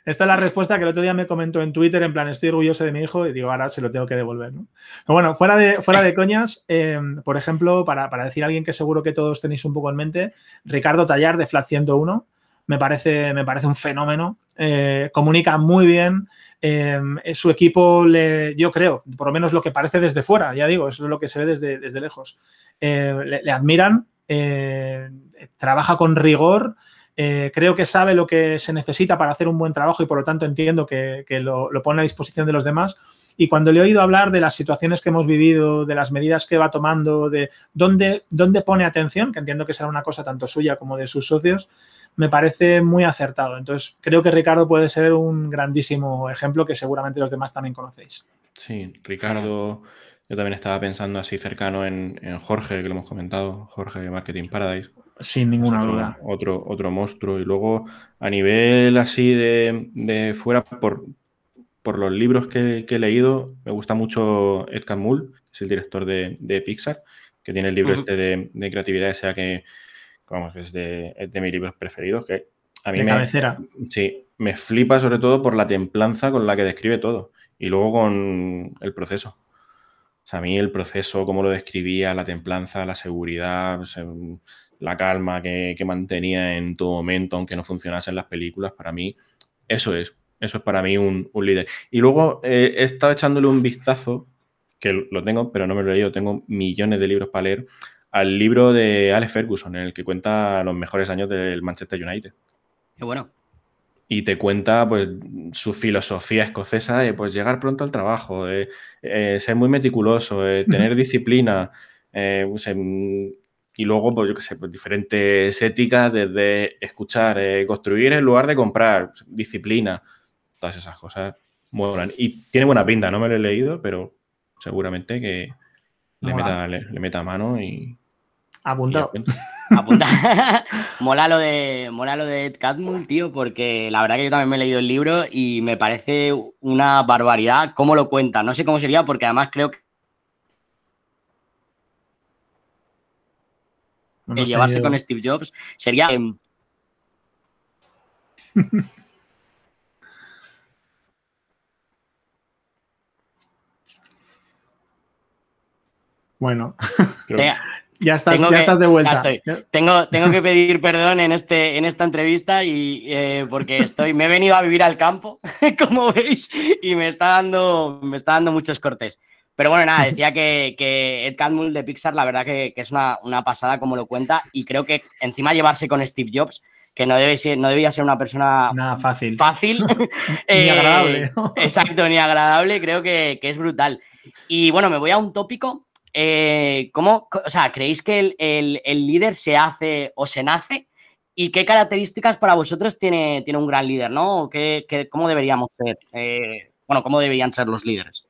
Esta es la respuesta que el otro día me comentó en Twitter, en plan, estoy orgulloso de mi hijo y digo, ahora se lo tengo que devolver. ¿no? Pero bueno, fuera de, fuera de coñas, em, por ejemplo, para, decir a alguien que seguro que todos tenéis un poco en mente, Ricardo Tallar de Flat 101, me parece, me parece un fenómeno, eh, comunica muy bien, em, su equipo, le, yo creo, por lo menos lo que parece desde fuera, ya digo, eso es lo que se ve desde, desde lejos, eh, le, admiran, eh, trabaja con rigor, eh, creo que sabe lo que se necesita para hacer un buen trabajo y por lo tanto entiendo que, lo, pone a disposición de los demás. Y cuando le he oído hablar de las situaciones que hemos vivido, de las medidas que va tomando, de dónde, dónde pone atención, que entiendo que será una cosa tanto suya como de sus socios, me parece muy acertado. Entonces, creo que Ricardo puede ser un grandísimo ejemplo que seguramente los demás también conocéis. Sí, Ricardo, yo también estaba pensando así cercano en, en Jorge, que lo hemos comentado, Jorge de Marketing Paradise sin ninguna otro, duda. Otro, otro monstruo. Y luego, a nivel así de, fuera, por, por los libros que, he leído, me gusta mucho Ed Catmull, que es el director de, Pixar, que tiene el libro este de, creatividad, sea que, vamos, es de, mis libros preferidos, que a mí de cabecera. Sí, me flipa sobre todo por la templanza con la que describe todo. Y luego con el proceso. O sea, a mí el proceso, cómo lo describía, la templanza, la seguridad, la calma que, mantenía en todo momento, aunque no funcionasen las películas, para mí, eso es. Eso es para mí un, líder. Y luego eh, he estado echándole un vistazo, que lo tengo, pero no me lo he leído, tengo millones de libros para leer, al libro de Alex Ferguson, en el que cuenta los mejores años del Manchester United. Qué bueno. Y te cuenta pues su filosofía escocesa de pues llegar pronto al trabajo, de, eh, ser muy meticuloso, tener disciplina, pues, y luego, pues yo qué sé, pues diferentes éticas desde escuchar, eh, construir en lugar de comprar, disciplina, todas esas cosas molan. Y tiene buena pinta, no me lo he leído, pero seguramente que le, meta, le, meta, mano y... Apuntado. Apunta. mola lo de mola lo de Ed Catmull, tío, porque la verdad que yo también me he leído el libro y me parece una barbaridad cómo lo cuenta. No sé cómo sería, porque además creo que el llevarse con Steve Jobs sería... bueno, ya, estás, ya estás de vuelta. Tengo, tengo que pedir perdón en, este, en esta entrevista y eh, porque estoy, me he venido a vivir al campo, como veis, y me está dando, me está dando muchos cortes. Pero bueno, nada, decía que, Ed Catmull de Pixar, la verdad que, es una, pasada como lo cuenta, y creo que encima llevarse con Steve Jobs, que no, debe ser, no debía ser una persona Nada fácil. Fácil. ni eh, agradable. exacto, ni agradable, creo que, es brutal. Y bueno, me voy a un tópico. Eh, ¿Cómo, o sea, creéis que el, líder se hace o se nace? ¿Y qué características para vosotros tiene, tiene un gran líder, no? ¿Qué, cómo deberíamos ser? Eh, bueno, ¿cómo deberían ser los líderes?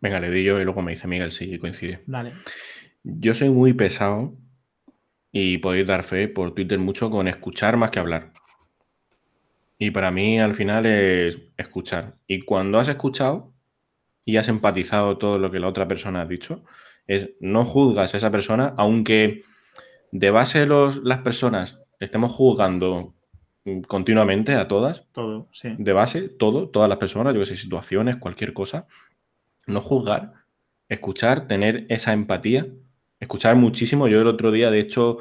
Venga, le doy yo y luego me dice Miguel si coincide. Dale. Yo soy muy pesado y podéis dar fe por Twitter mucho con escuchar más que hablar. Y para mí al final es escuchar. Y cuando has escuchado y has empatizado todo lo que la otra persona ha dicho, es no juzgas a esa persona, aunque de base los, las personas estemos juzgando continuamente a todas. Todo, sí. De base, todo, todas las personas, yo que sé, situaciones, cualquier cosa. No juzgar, escuchar, tener esa empatía, escuchar muchísimo. Yo el otro día, de hecho,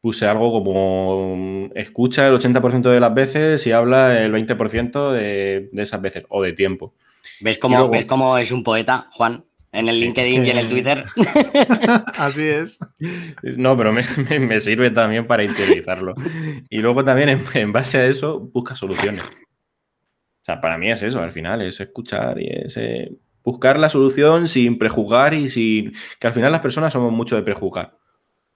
puse algo como escucha el 80% de las veces y habla el 20% de, de, esas veces o de tiempo. ¿Ves cómo, ¿Ves cómo es un poeta, Juan? En el LinkedIn es que... y en el Twitter. Así es. No, pero me, me, me, sirve también para interiorizarlo. Y luego también, en, en, base a eso, busca soluciones. O sea, para mí es eso, al final, es escuchar y es eh, buscar la solución sin prejuzgar y sin... Que al final las personas somos mucho de prejuzgar.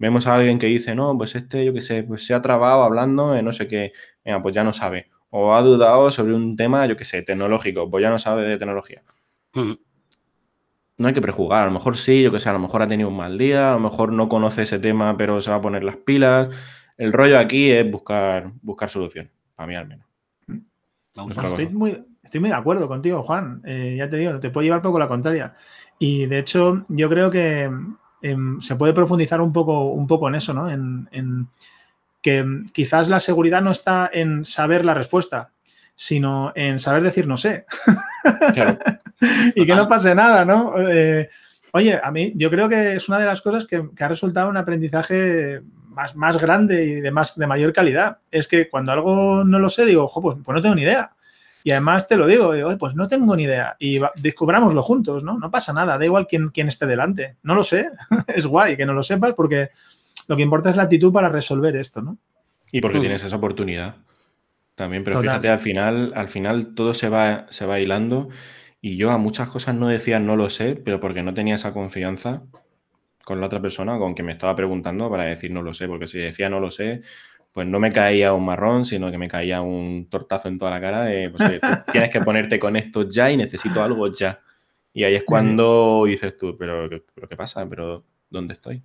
Vemos a alguien que dice, no, pues este, yo qué sé, pues se ha trabado hablando de no sé qué, venga, pues ya no sabe. O ha dudado sobre un tema, yo qué sé, tecnológico, pues ya no sabe de tecnología. Mm. No hay que prejugar, a lo mejor sí, yo qué sé, a lo mejor ha tenido un mal día, a lo mejor no conoce ese tema, pero se va a poner las pilas. El rollo aquí es buscar, buscar solución, para mí al menos. Estoy muy, estoy muy de acuerdo contigo, Juan. Eh, ya te digo, te puedo llevar poco la contraria. Y de hecho, yo creo que eh, se puede profundizar un poco, un poco en eso, ¿no? En, en, que quizás la seguridad no está en saber la respuesta, sino en saber decir no sé. Claro. y que no pase nada, ¿no? Eh, oye, a mí yo creo que es una de las cosas que, que ha resultado un aprendizaje más, más, grande y de, más, de mayor calidad. Es que cuando algo no lo sé, digo, ojo, pues, pues no tengo ni idea. Y además te lo digo, digo pues no tengo ni idea. Y va, descubrámoslo juntos, ¿no? No pasa nada, da igual quién, quién esté delante. No lo sé, es guay que no lo sepas porque lo que importa es la actitud para resolver esto, ¿no? Y porque mm. tienes esa oportunidad también, pero Total. fíjate, al final, al final todo se va, se va hilando y yo a muchas cosas no decía no lo sé, pero porque no tenía esa confianza con la otra persona, con que me estaba preguntando para decir no lo sé, porque si decía no lo sé, pues no me caía un marrón, sino que me caía un tortazo en toda la cara de, pues, oye, tienes que ponerte con esto ya y necesito algo ya. Y ahí es cuando dices tú, pero, pero ¿qué pasa? ¿Pero dónde estoy?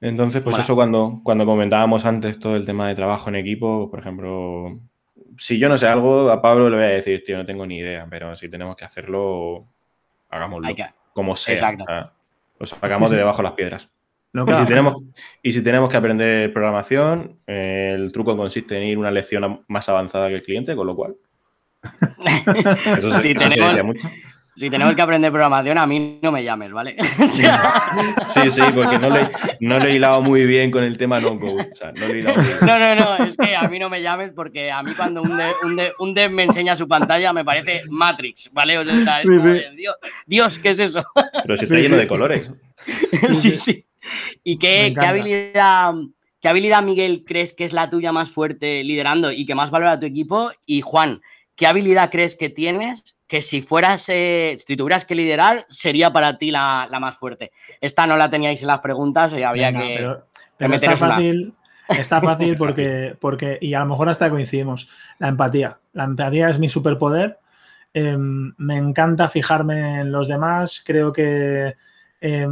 Entonces, pues bueno. eso cuando, cuando comentábamos antes todo el tema de trabajo en equipo, por ejemplo, si yo no sé algo, a Pablo le voy a decir, tío, no tengo ni idea, pero si tenemos que hacerlo, hagámoslo. Que... Como sea. Exacto. O sea, lo sacamos de debajo de las piedras. No, claro. y, si tenemos, y, si tenemos, que aprender programación, eh, el truco consiste en ir una lección más avanzada que el cliente, con lo cual. Eso, sí, eso tenemos, mucho. Si tenemos que aprender programación, a mí no me llames, ¿vale? sí, sí, porque no lo, he, no lo he hilado muy bien con el tema no-code. O sea, no, no, no, no, es que a mí no me llames porque a mí cuando un dev, un dev, un dev me enseña su pantalla me parece Matrix, ¿vale? O sea, es sí, como, sí. Dios, Dios, ¿qué es eso? Pero si está lleno de colores. sí, sí. ¿Y qué, qué habilidad... ¿Qué habilidad, Miguel, crees que es la tuya más fuerte liderando y que más valora tu equipo? Y Juan, ¿qué habilidad crees que tienes que si fueras, eh, si tuvieras que liderar, sería para ti la, la, más fuerte? Esta no la teníais en las preguntas y había Venga, que, pero, pero está fácil, una. está fácil porque, porque, y a lo mejor hasta coincidimos, la empatía. La empatía es mi superpoder. Eh, me encanta fijarme en los demás. Creo que eh,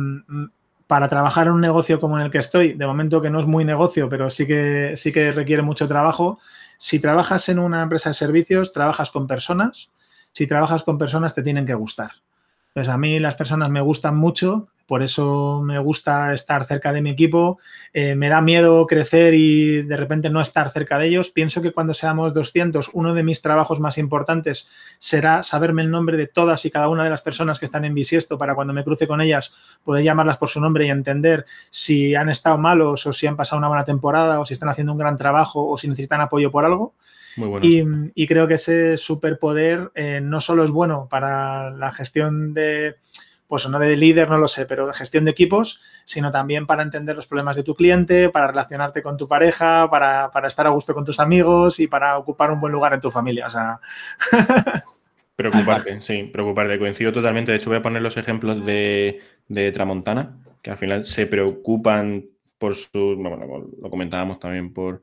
para trabajar en un negocio como en el que estoy, de momento que no es muy negocio, pero sí que, sí que requiere mucho trabajo, si trabajas en una empresa de servicios, trabajas con personas. Si trabajas con personas, te tienen que gustar. Pues a mí las personas me gustan mucho, por eso me gusta estar cerca de mi equipo. Eh, me da miedo crecer y de repente no estar cerca de ellos. Pienso que cuando seamos 200, uno de mis trabajos más importantes será saberme el nombre de todas y cada una de las personas que están en bisiesto para cuando me cruce con ellas poder llamarlas por su nombre y entender si han estado malos o si han pasado una buena temporada o si están haciendo un gran trabajo o si necesitan apoyo por algo. Muy bueno. y, y, creo que ese superpoder eh, no solo es bueno para la gestión de pues no de líder, no lo sé, pero de gestión de equipos, sino también para entender los problemas de tu cliente, para relacionarte con tu pareja, para, para estar a gusto con tus amigos y para ocupar un buen lugar en tu familia. O sea. Preocuparte, sí, preocuparte. Coincido totalmente. De hecho, voy a poner los ejemplos de, de Tramontana, que al final se preocupan por su. Bueno, lo comentábamos también por,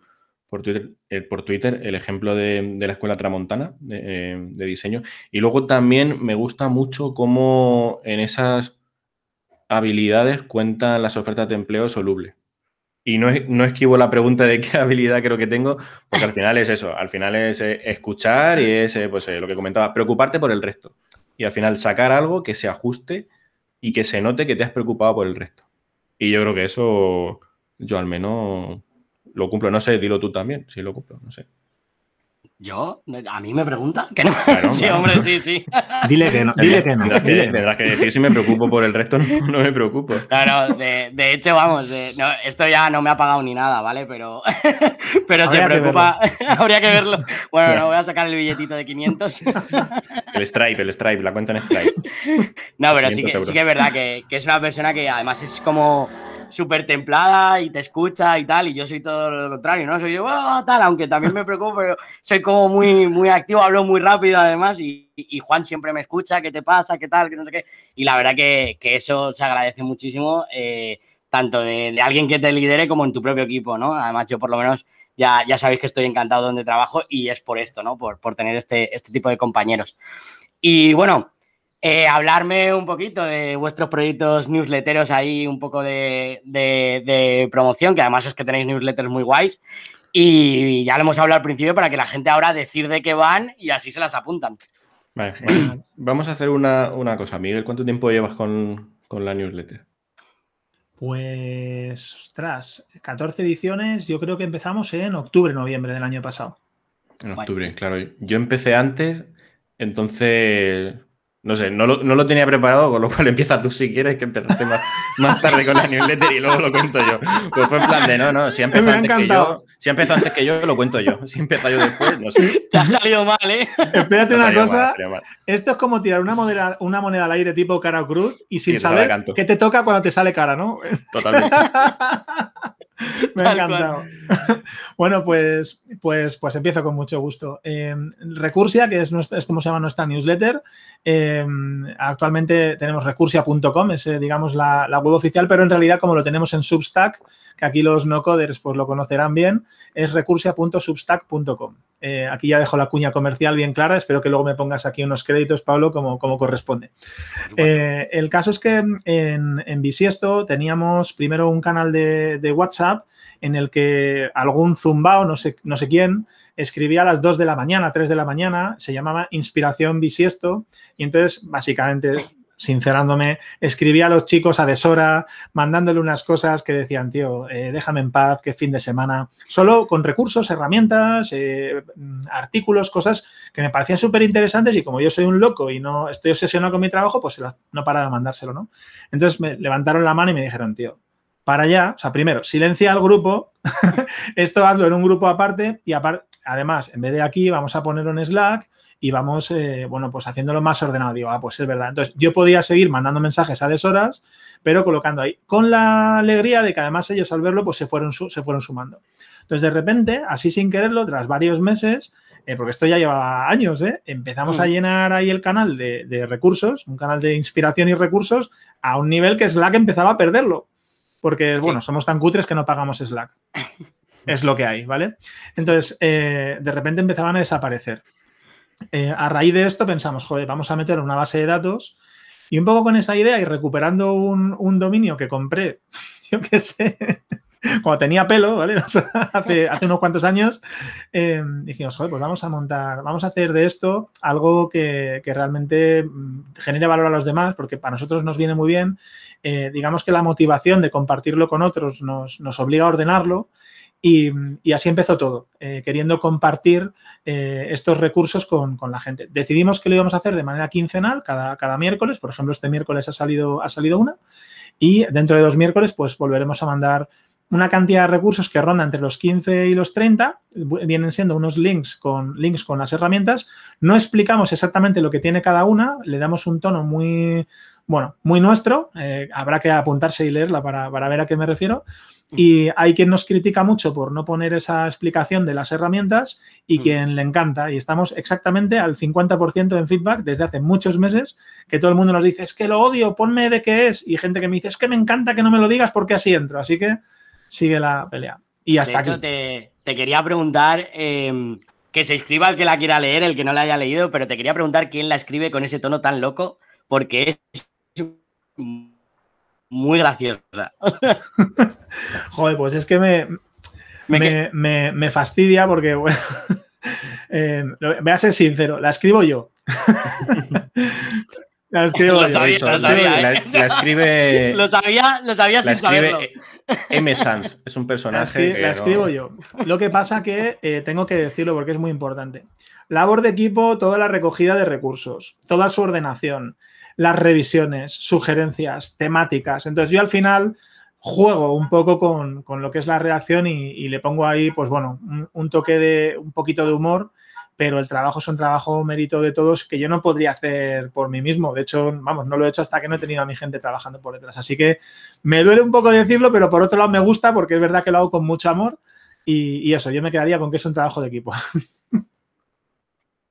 por Twitter, eh, por Twitter el ejemplo de, la escuela Tramontana de, eh, de, diseño. Y luego también me gusta mucho cómo en esas habilidades cuentan las ofertas de empleo soluble. y no, no, esquivo la pregunta de qué habilidad creo que tengo, porque al final es eso, al final es eh, escuchar y es, pues, lo que comentaba, preocuparte por el resto. Y al final sacar algo que se ajuste y que se note que te has preocupado por el resto. Y yo creo que eso yo al menos lo cumplo. No sé, dilo tú también, si lo cumplo, no sé. ¿Yo? ¿A mí me pregunta? ¿Que no? sí, hombre, sí, sí. Dile que no. Dile que no. Tendrás que, decir si me preocupo por el resto, no, me preocupo. Claro, de, de hecho, vamos, esto ya no me ha pagado ni nada, ¿vale? Pero, pero se preocupa. Habría que verlo. Bueno, no voy a sacar el billetito de 500. el Stripe, el Stripe, la cuenta en Stripe. No, pero sí que, sí que, es verdad que, que es una persona que además es como súper templada y te escucha y tal, y yo soy todo lo contrario, ¿no? Soy yo, oh, tal, aunque también me preocupo, pero soy como muy, muy activo, hablo muy rápido además, y, Juan siempre me escucha, ¿qué te pasa? ¿Qué tal? ¿Qué no sé qué? Y la verdad que, que eso se agradece muchísimo, eh, tanto de, alguien que te lidere como en tu propio equipo, ¿no? Además, yo por lo menos ya, ya sabéis que estoy encantado donde trabajo y es por esto, ¿no? Por, por tener este, este tipo de compañeros. Y bueno, eh, hablarme un poquito de vuestros proyectos newsletteros ahí, un poco de, promoción, que además es que tenéis newsletters muy guays. Y ya lo hemos hablado al principio para que la gente ahora decir de qué van y así se las apuntan. Vale, vamos a hacer una, cosa. Miguel, ¿cuánto tiempo llevas con, la newsletter? Pues, ostras, 14 ediciones, yo creo que empezamos en octubre, noviembre del año pasado. En octubre, claro. Yo empecé antes, entonces no sé, no lo, no lo, tenía preparado, con lo cual empieza tú si quieres, que empezaste más, más tarde con la newsletter y luego lo cuento yo. Pues fue en plan de, no, no, si ha empezado, antes que, yo, si ha empezado antes que yo, lo cuento yo. Si empieza yo después, no sé. Te ha salido mal, ¿eh? Espérate una cosa, esto es como tirar una moneda, una moneda al aire tipo cara o cruz y sin saber qué te toca cuando te sale cara, ¿no? Totalmente. Me ha encantado. bueno, pues, pues, pues empiezo con mucho gusto. Em, Recursia, que es, nuestra, es como se llama nuestra newsletter. Em, actualmente tenemos recursia.com, es digamos la, web oficial, pero en realidad como lo tenemos en Substack, que aquí los no coders pues lo conocerán bien, es recursia.substack.com. Eh, aquí ya dejo la cuña comercial bien clara, espero que luego me pongas aquí unos créditos, Pablo, como, como corresponde. Eh, el caso es que en, en Bisiesto teníamos primero un canal de, de WhatsApp en el que algún zumbao, no sé, no sé quién, escribía a las 2 de la mañana, 3 de la mañana, se llamaba Inspiración Bisiesto, y entonces básicamente sincerándome, escribía a los chicos a deshora, mandándole unas cosas que decían, tío, eh, déjame en paz, que fin de semana, solo con recursos, herramientas, eh, artículos, cosas que me parecían súper interesantes y como yo soy un loco y no estoy obsesionado con mi trabajo, pues no para de mandárselo, ¿no? Entonces me levantaron la mano y me dijeron, tío, para allá, o sea, primero, silencia al grupo, esto hazlo en un grupo aparte y aparte, además, en vez de aquí, vamos a ponerlo en Slack y vamos, eh, bueno, pues haciéndolo más ordenado. Digo, ah, pues es verdad. Entonces, yo podía seguir mandando mensajes a deshoras, pero colocando ahí, con la alegría de que además ellos al verlo, pues se fueron, se fueron sumando. Entonces, de repente, así sin quererlo, tras varios meses, eh, porque esto ya lleva años, ¿eh? empezamos a mm. llenar ahí el canal de, de, recursos, un canal de inspiración y recursos, a un nivel que Slack empezaba a perderlo porque, bueno, somos tan cutres que no pagamos Slack. es lo que hay, ¿vale? Entonces, eh, de repente empezaban a desaparecer. Eh, a raíz de esto pensamos, joder, vamos a meter una base de datos y un poco con esa idea y recuperando un, dominio que compré, yo qué sé, cuando tenía pelo, ¿vale? hace, unos cuantos años, eh, dijimos, joder, pues vamos a montar, vamos a hacer de esto algo que, realmente mm, genere valor a los demás, porque para nosotros nos viene muy bien eh, digamos que la motivación de compartirlo con otros nos, obliga a ordenarlo y, así empezó todo, eh, queriendo compartir eh, estos recursos con, la gente. Decidimos que lo íbamos a hacer de manera quincenal, cada, cada miércoles, por ejemplo, este miércoles ha salido, ha salido una, y dentro de dos miércoles pues volveremos a mandar una cantidad de recursos que ronda entre los 15 y los 30, vienen siendo unos links con, links con las herramientas. No explicamos exactamente lo que tiene cada una, le damos un tono muy, bueno, muy nuestro, eh, habrá que apuntarse y leerla para, ver a qué me refiero. Y hay quien nos critica mucho por no poner esa explicación de las herramientas y quien le encanta. Y estamos exactamente al 50% en feedback desde hace muchos meses que todo el mundo nos dice, es que lo odio, ponme de qué es. Y gente que me dice, es que me encanta que no me lo digas porque así entro. Así que sigue la pelea. Y hasta de hecho, Te, quería preguntar, em, que se escriba el que la quiera leer, el que no la haya leído, pero te quería preguntar quién la escribe con ese tono tan loco, porque es muy graciosa. Joder, pues es que me, me, fastidia porque, bueno, eh, voy a ser sincero, la escribo yo. La escribo lo sabía, lo sabía, la, ¿eh? escribe. Lo sabía, lo sabía sin saberlo. M. Sanz es un personaje. La, escribo yo. Lo que pasa que eh, tengo que decirlo porque es muy importante. Labor de equipo, toda la recogida de recursos, toda su ordenación, las revisiones, sugerencias, temáticas. Entonces yo al final juego un poco con, lo que es la redacción y, le pongo ahí, pues bueno, un, toque de un poquito de humor, pero el trabajo es un trabajo mérito de todos que yo no podría hacer por mí mismo. De hecho, vamos, no lo he hecho hasta que no he tenido a mi gente trabajando por detrás. Así que me duele un poco decirlo, pero por otro lado me gusta porque es verdad que lo hago con mucho amor y, y eso, yo me quedaría con que es un trabajo de equipo.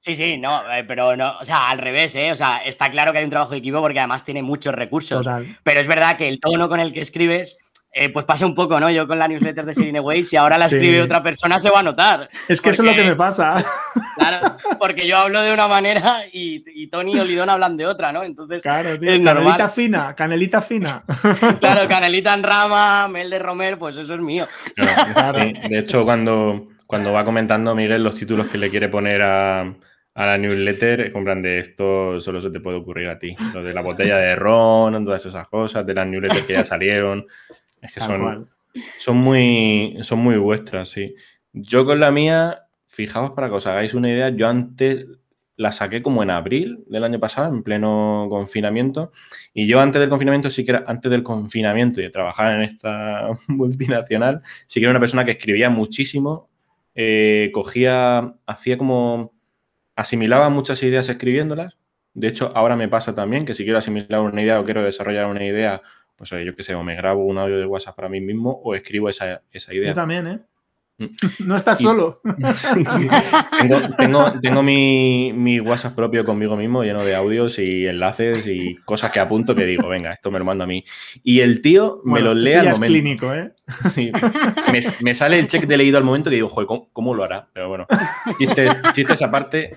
Sí, sí, no, eh, pero no, o sea, al revés, ¿eh? O sea, está claro que hay un trabajo de equipo porque además tiene muchos recursos. Pero es verdad que el tono con el que escribes, eh, pues pasa un poco, ¿no? Yo con la newsletter de Serine Way, si ahora la escribe otra persona, se va a notar. Es que eso es lo que me pasa. Claro, porque yo hablo de una manera y, Tony y Olidón hablan de otra, ¿no? Entonces, claro, tío, canelita fina, canelita fina. Claro, canelita en rama, mel de romer, pues eso es mío. de hecho, cuando, cuando va comentando Miguel los títulos que le quiere poner a a la newsletter, compran de esto solo se te puede ocurrir a ti. Lo de la botella de ron, todas esas cosas, de las newsletters que ya salieron. Es que son, son, muy, son muy vuestras, sí. Yo con la mía, fijaos para que os hagáis una idea, yo antes la saqué como en abril del año pasado, en pleno confinamiento. Y yo antes del confinamiento, sí que era antes del confinamiento y de trabajar en esta multinacional, sí que era una persona que escribía muchísimo, eh, cogía, hacía como asimilaba muchas ideas escribiéndolas. De hecho, ahora me pasa también que si quiero asimilar una idea o quiero desarrollar una idea, pues yo qué sé, o me grabo un audio de WhatsApp para mí mismo o escribo esa, esa idea. Yo también, ¿eh? No estás solo. tengo, mi, WhatsApp propio conmigo mismo, lleno de audios y enlaces y cosas que apunto que digo, venga, esto me lo mando a mí. Y el tío me lo lee al momento. clínico, ¿eh? Sí. Me, sale el check de leído al momento que digo, joder, ¿cómo, lo hará? Pero bueno, chistes, chistes aparte.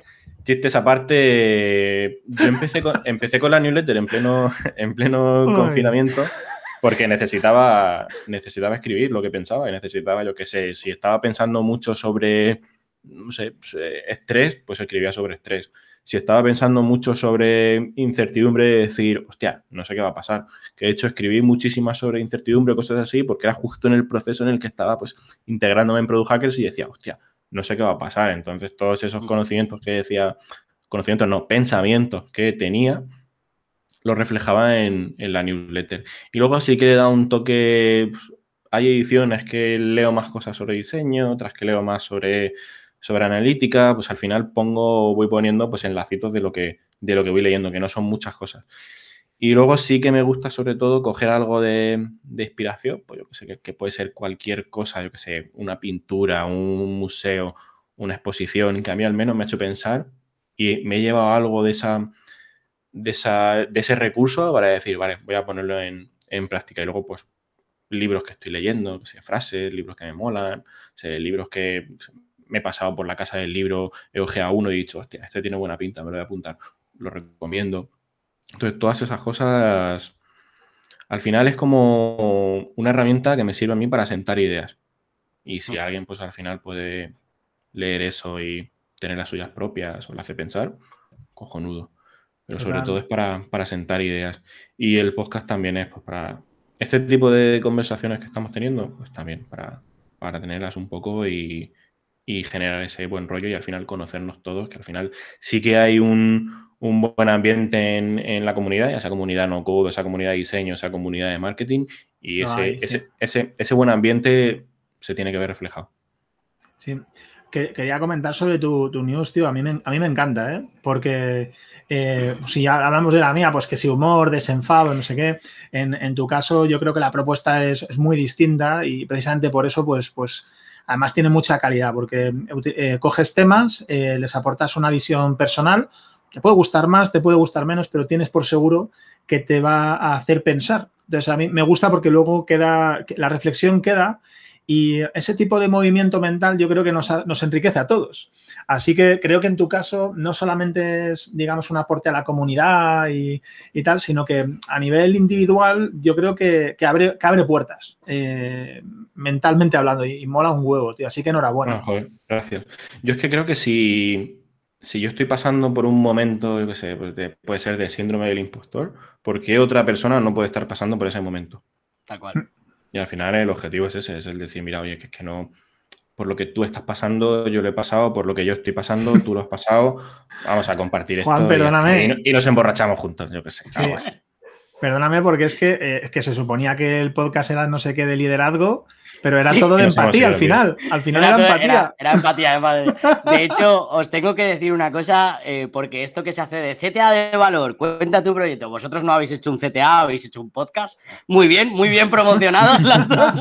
Chistes aparte, yo empecé con, empecé con la newsletter en pleno, en pleno confinamiento porque necesitaba, necesitaba escribir lo que pensaba y necesitaba, yo qué sé, si estaba pensando mucho sobre, no sé, estrés, pues escribía sobre estrés. Si estaba pensando mucho sobre incertidumbre, decir, hostia, no sé qué va a pasar. Que de hecho escribí muchísimas sobre incertidumbre, cosas así, porque era justo en el proceso en el que estaba pues integrándome en Product Hackers y decía, hostia, no sé qué va a pasar. Entonces todos esos conocimientos que decía, conocimientos no, pensamientos que tenía, lo reflejaba en, la newsletter. Y luego sí que le da un toque, pues, hay ediciones que leo más cosas sobre diseño, otras que leo más sobre, sobre analítica, pues al final pongo, voy poniendo pues enlacitos de lo que, de lo que voy leyendo, que no son muchas cosas. Y luego sí que me gusta sobre todo coger algo de, inspiración, pues yo que sé, que, puede ser cualquier cosa, yo que sé, una pintura, un museo, una exposición, que a mí al menos me ha hecho pensar y me he llevado algo de esa, de, ese recurso para decir, vale, voy a ponerlo en, práctica. Y luego, pues, libros que estoy leyendo, que frases, libros que me molan, libros que me he pasado por la casa del libro, ojeado uno y he dicho, hostia, este tiene buena pinta, me lo voy a apuntar, lo recomiendo. Entonces, todas esas cosas, al final es como una herramienta que me sirve a mí para sentar ideas. Y si alguien, pues al final puede leer eso y tener las suyas propias o le hace pensar, cojonudo. Pero sobre todo es para, sentar ideas. Y el podcast también es pues, para este tipo de conversaciones que estamos teniendo, pues también para, para tenerlas un poco y, generar ese buen rollo y al final conocernos todos, que al final sí que hay un, buen ambiente en, la comunidad, esa comunidad no code, esa comunidad de diseño, esa comunidad de marketing, y ese, ese, ese, ese, buen ambiente se tiene que ver reflejado. Sí, quería comentar sobre tu, news, tío. A mí me, a mí me encanta, ¿eh? Porque eh, si hablamos de la mía, pues que si humor, desenfado, no sé qué. En, tu caso, yo creo que la propuesta es, muy distinta y precisamente por eso, pues, pues además tiene mucha calidad, porque eh, coges temas, eh, les aportas una visión personal. Te puede gustar más, te puede gustar menos, pero tienes por seguro que te va a hacer pensar. Entonces, a mí me gusta porque luego queda, la reflexión queda Y ese tipo de movimiento mental yo creo que nos, enriquece a todos. Así que creo que en tu caso no solamente es, digamos, un aporte a la comunidad y, tal, sino que a nivel individual yo creo que, abre, abre puertas, eh, mentalmente hablando, y, mola un huevo, tío. Así que enhorabuena. gracias. Yo es que creo que si, si yo estoy pasando por un momento, yo qué sé, pues puede ser de síndrome del impostor, ¿por qué otra persona no puede estar pasando por ese momento? Tal cual. Y al final el objetivo es ese, es el decir, mira, oye, que es que no, por lo que tú estás pasando, yo lo he pasado, por lo que yo estoy pasando, tú lo has pasado, vamos a compartir Juan, esto. perdóname. Y, nos emborrachamos juntos, yo qué sé. Perdóname porque es que, eh, es que se suponía que el podcast era no sé qué de liderazgo pero era todo de empatía al final. Al final era, empatía. Era, empatía. De hecho, os tengo que decir una cosa, eh, porque esto que se hace de CTA de valor, cuenta tu proyecto. Vosotros no habéis hecho un CTA, habéis hecho un podcast. Muy bien, muy bien promocionados las dos.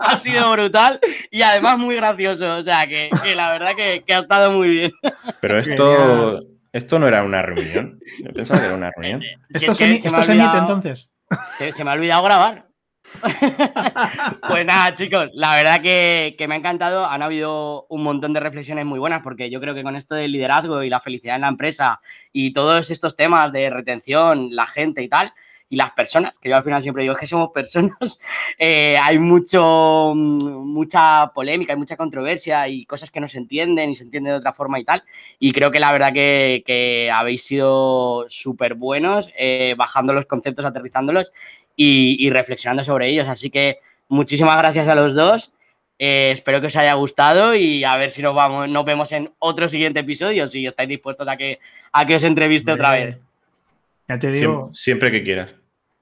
ha sido brutal y además muy gracioso. O sea, que, la verdad que, ha estado muy bien. Pero esto, esto no era una reunión. Yo pensaba que era una reunión. esto, se, emite entonces. se me ha olvidado grabar. pues nada, chicos, la verdad que, me ha encantado. Han habido un montón de reflexiones muy buenas porque yo creo que con esto del liderazgo y la felicidad en la empresa y todos estos temas de retención, la gente y tal, y las personas, que yo al final siempre digo que somos personas, eh, hay mucho, mucha polémica, hay mucha controversia y cosas que no se entienden y se entienden de otra forma y tal. Y creo que la verdad que, habéis sido súper buenos eh, bajando los conceptos, aterrizándolos y, reflexionando sobre ellos. Así que muchísimas gracias a los dos. Eh, espero que os haya gustado y a ver si nos, vamos, nos vemos en otro siguiente episodio, si estáis dispuestos a que, a que os entreviste otra vez. Ya te digo. Siempre, que quieras.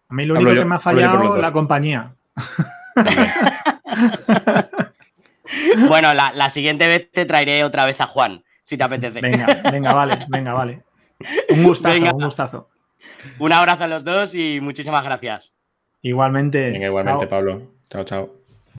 A mí lo único que me ha fallado es la compañía. bueno, la, siguiente vez te traeré otra vez a Juan, si te apetece. Venga, venga, vale, venga, vale. Un gustazo, un gustazo. Un abrazo a los dos y muchísimas gracias. Igualmente. igualmente, Pablo. Chao, chao.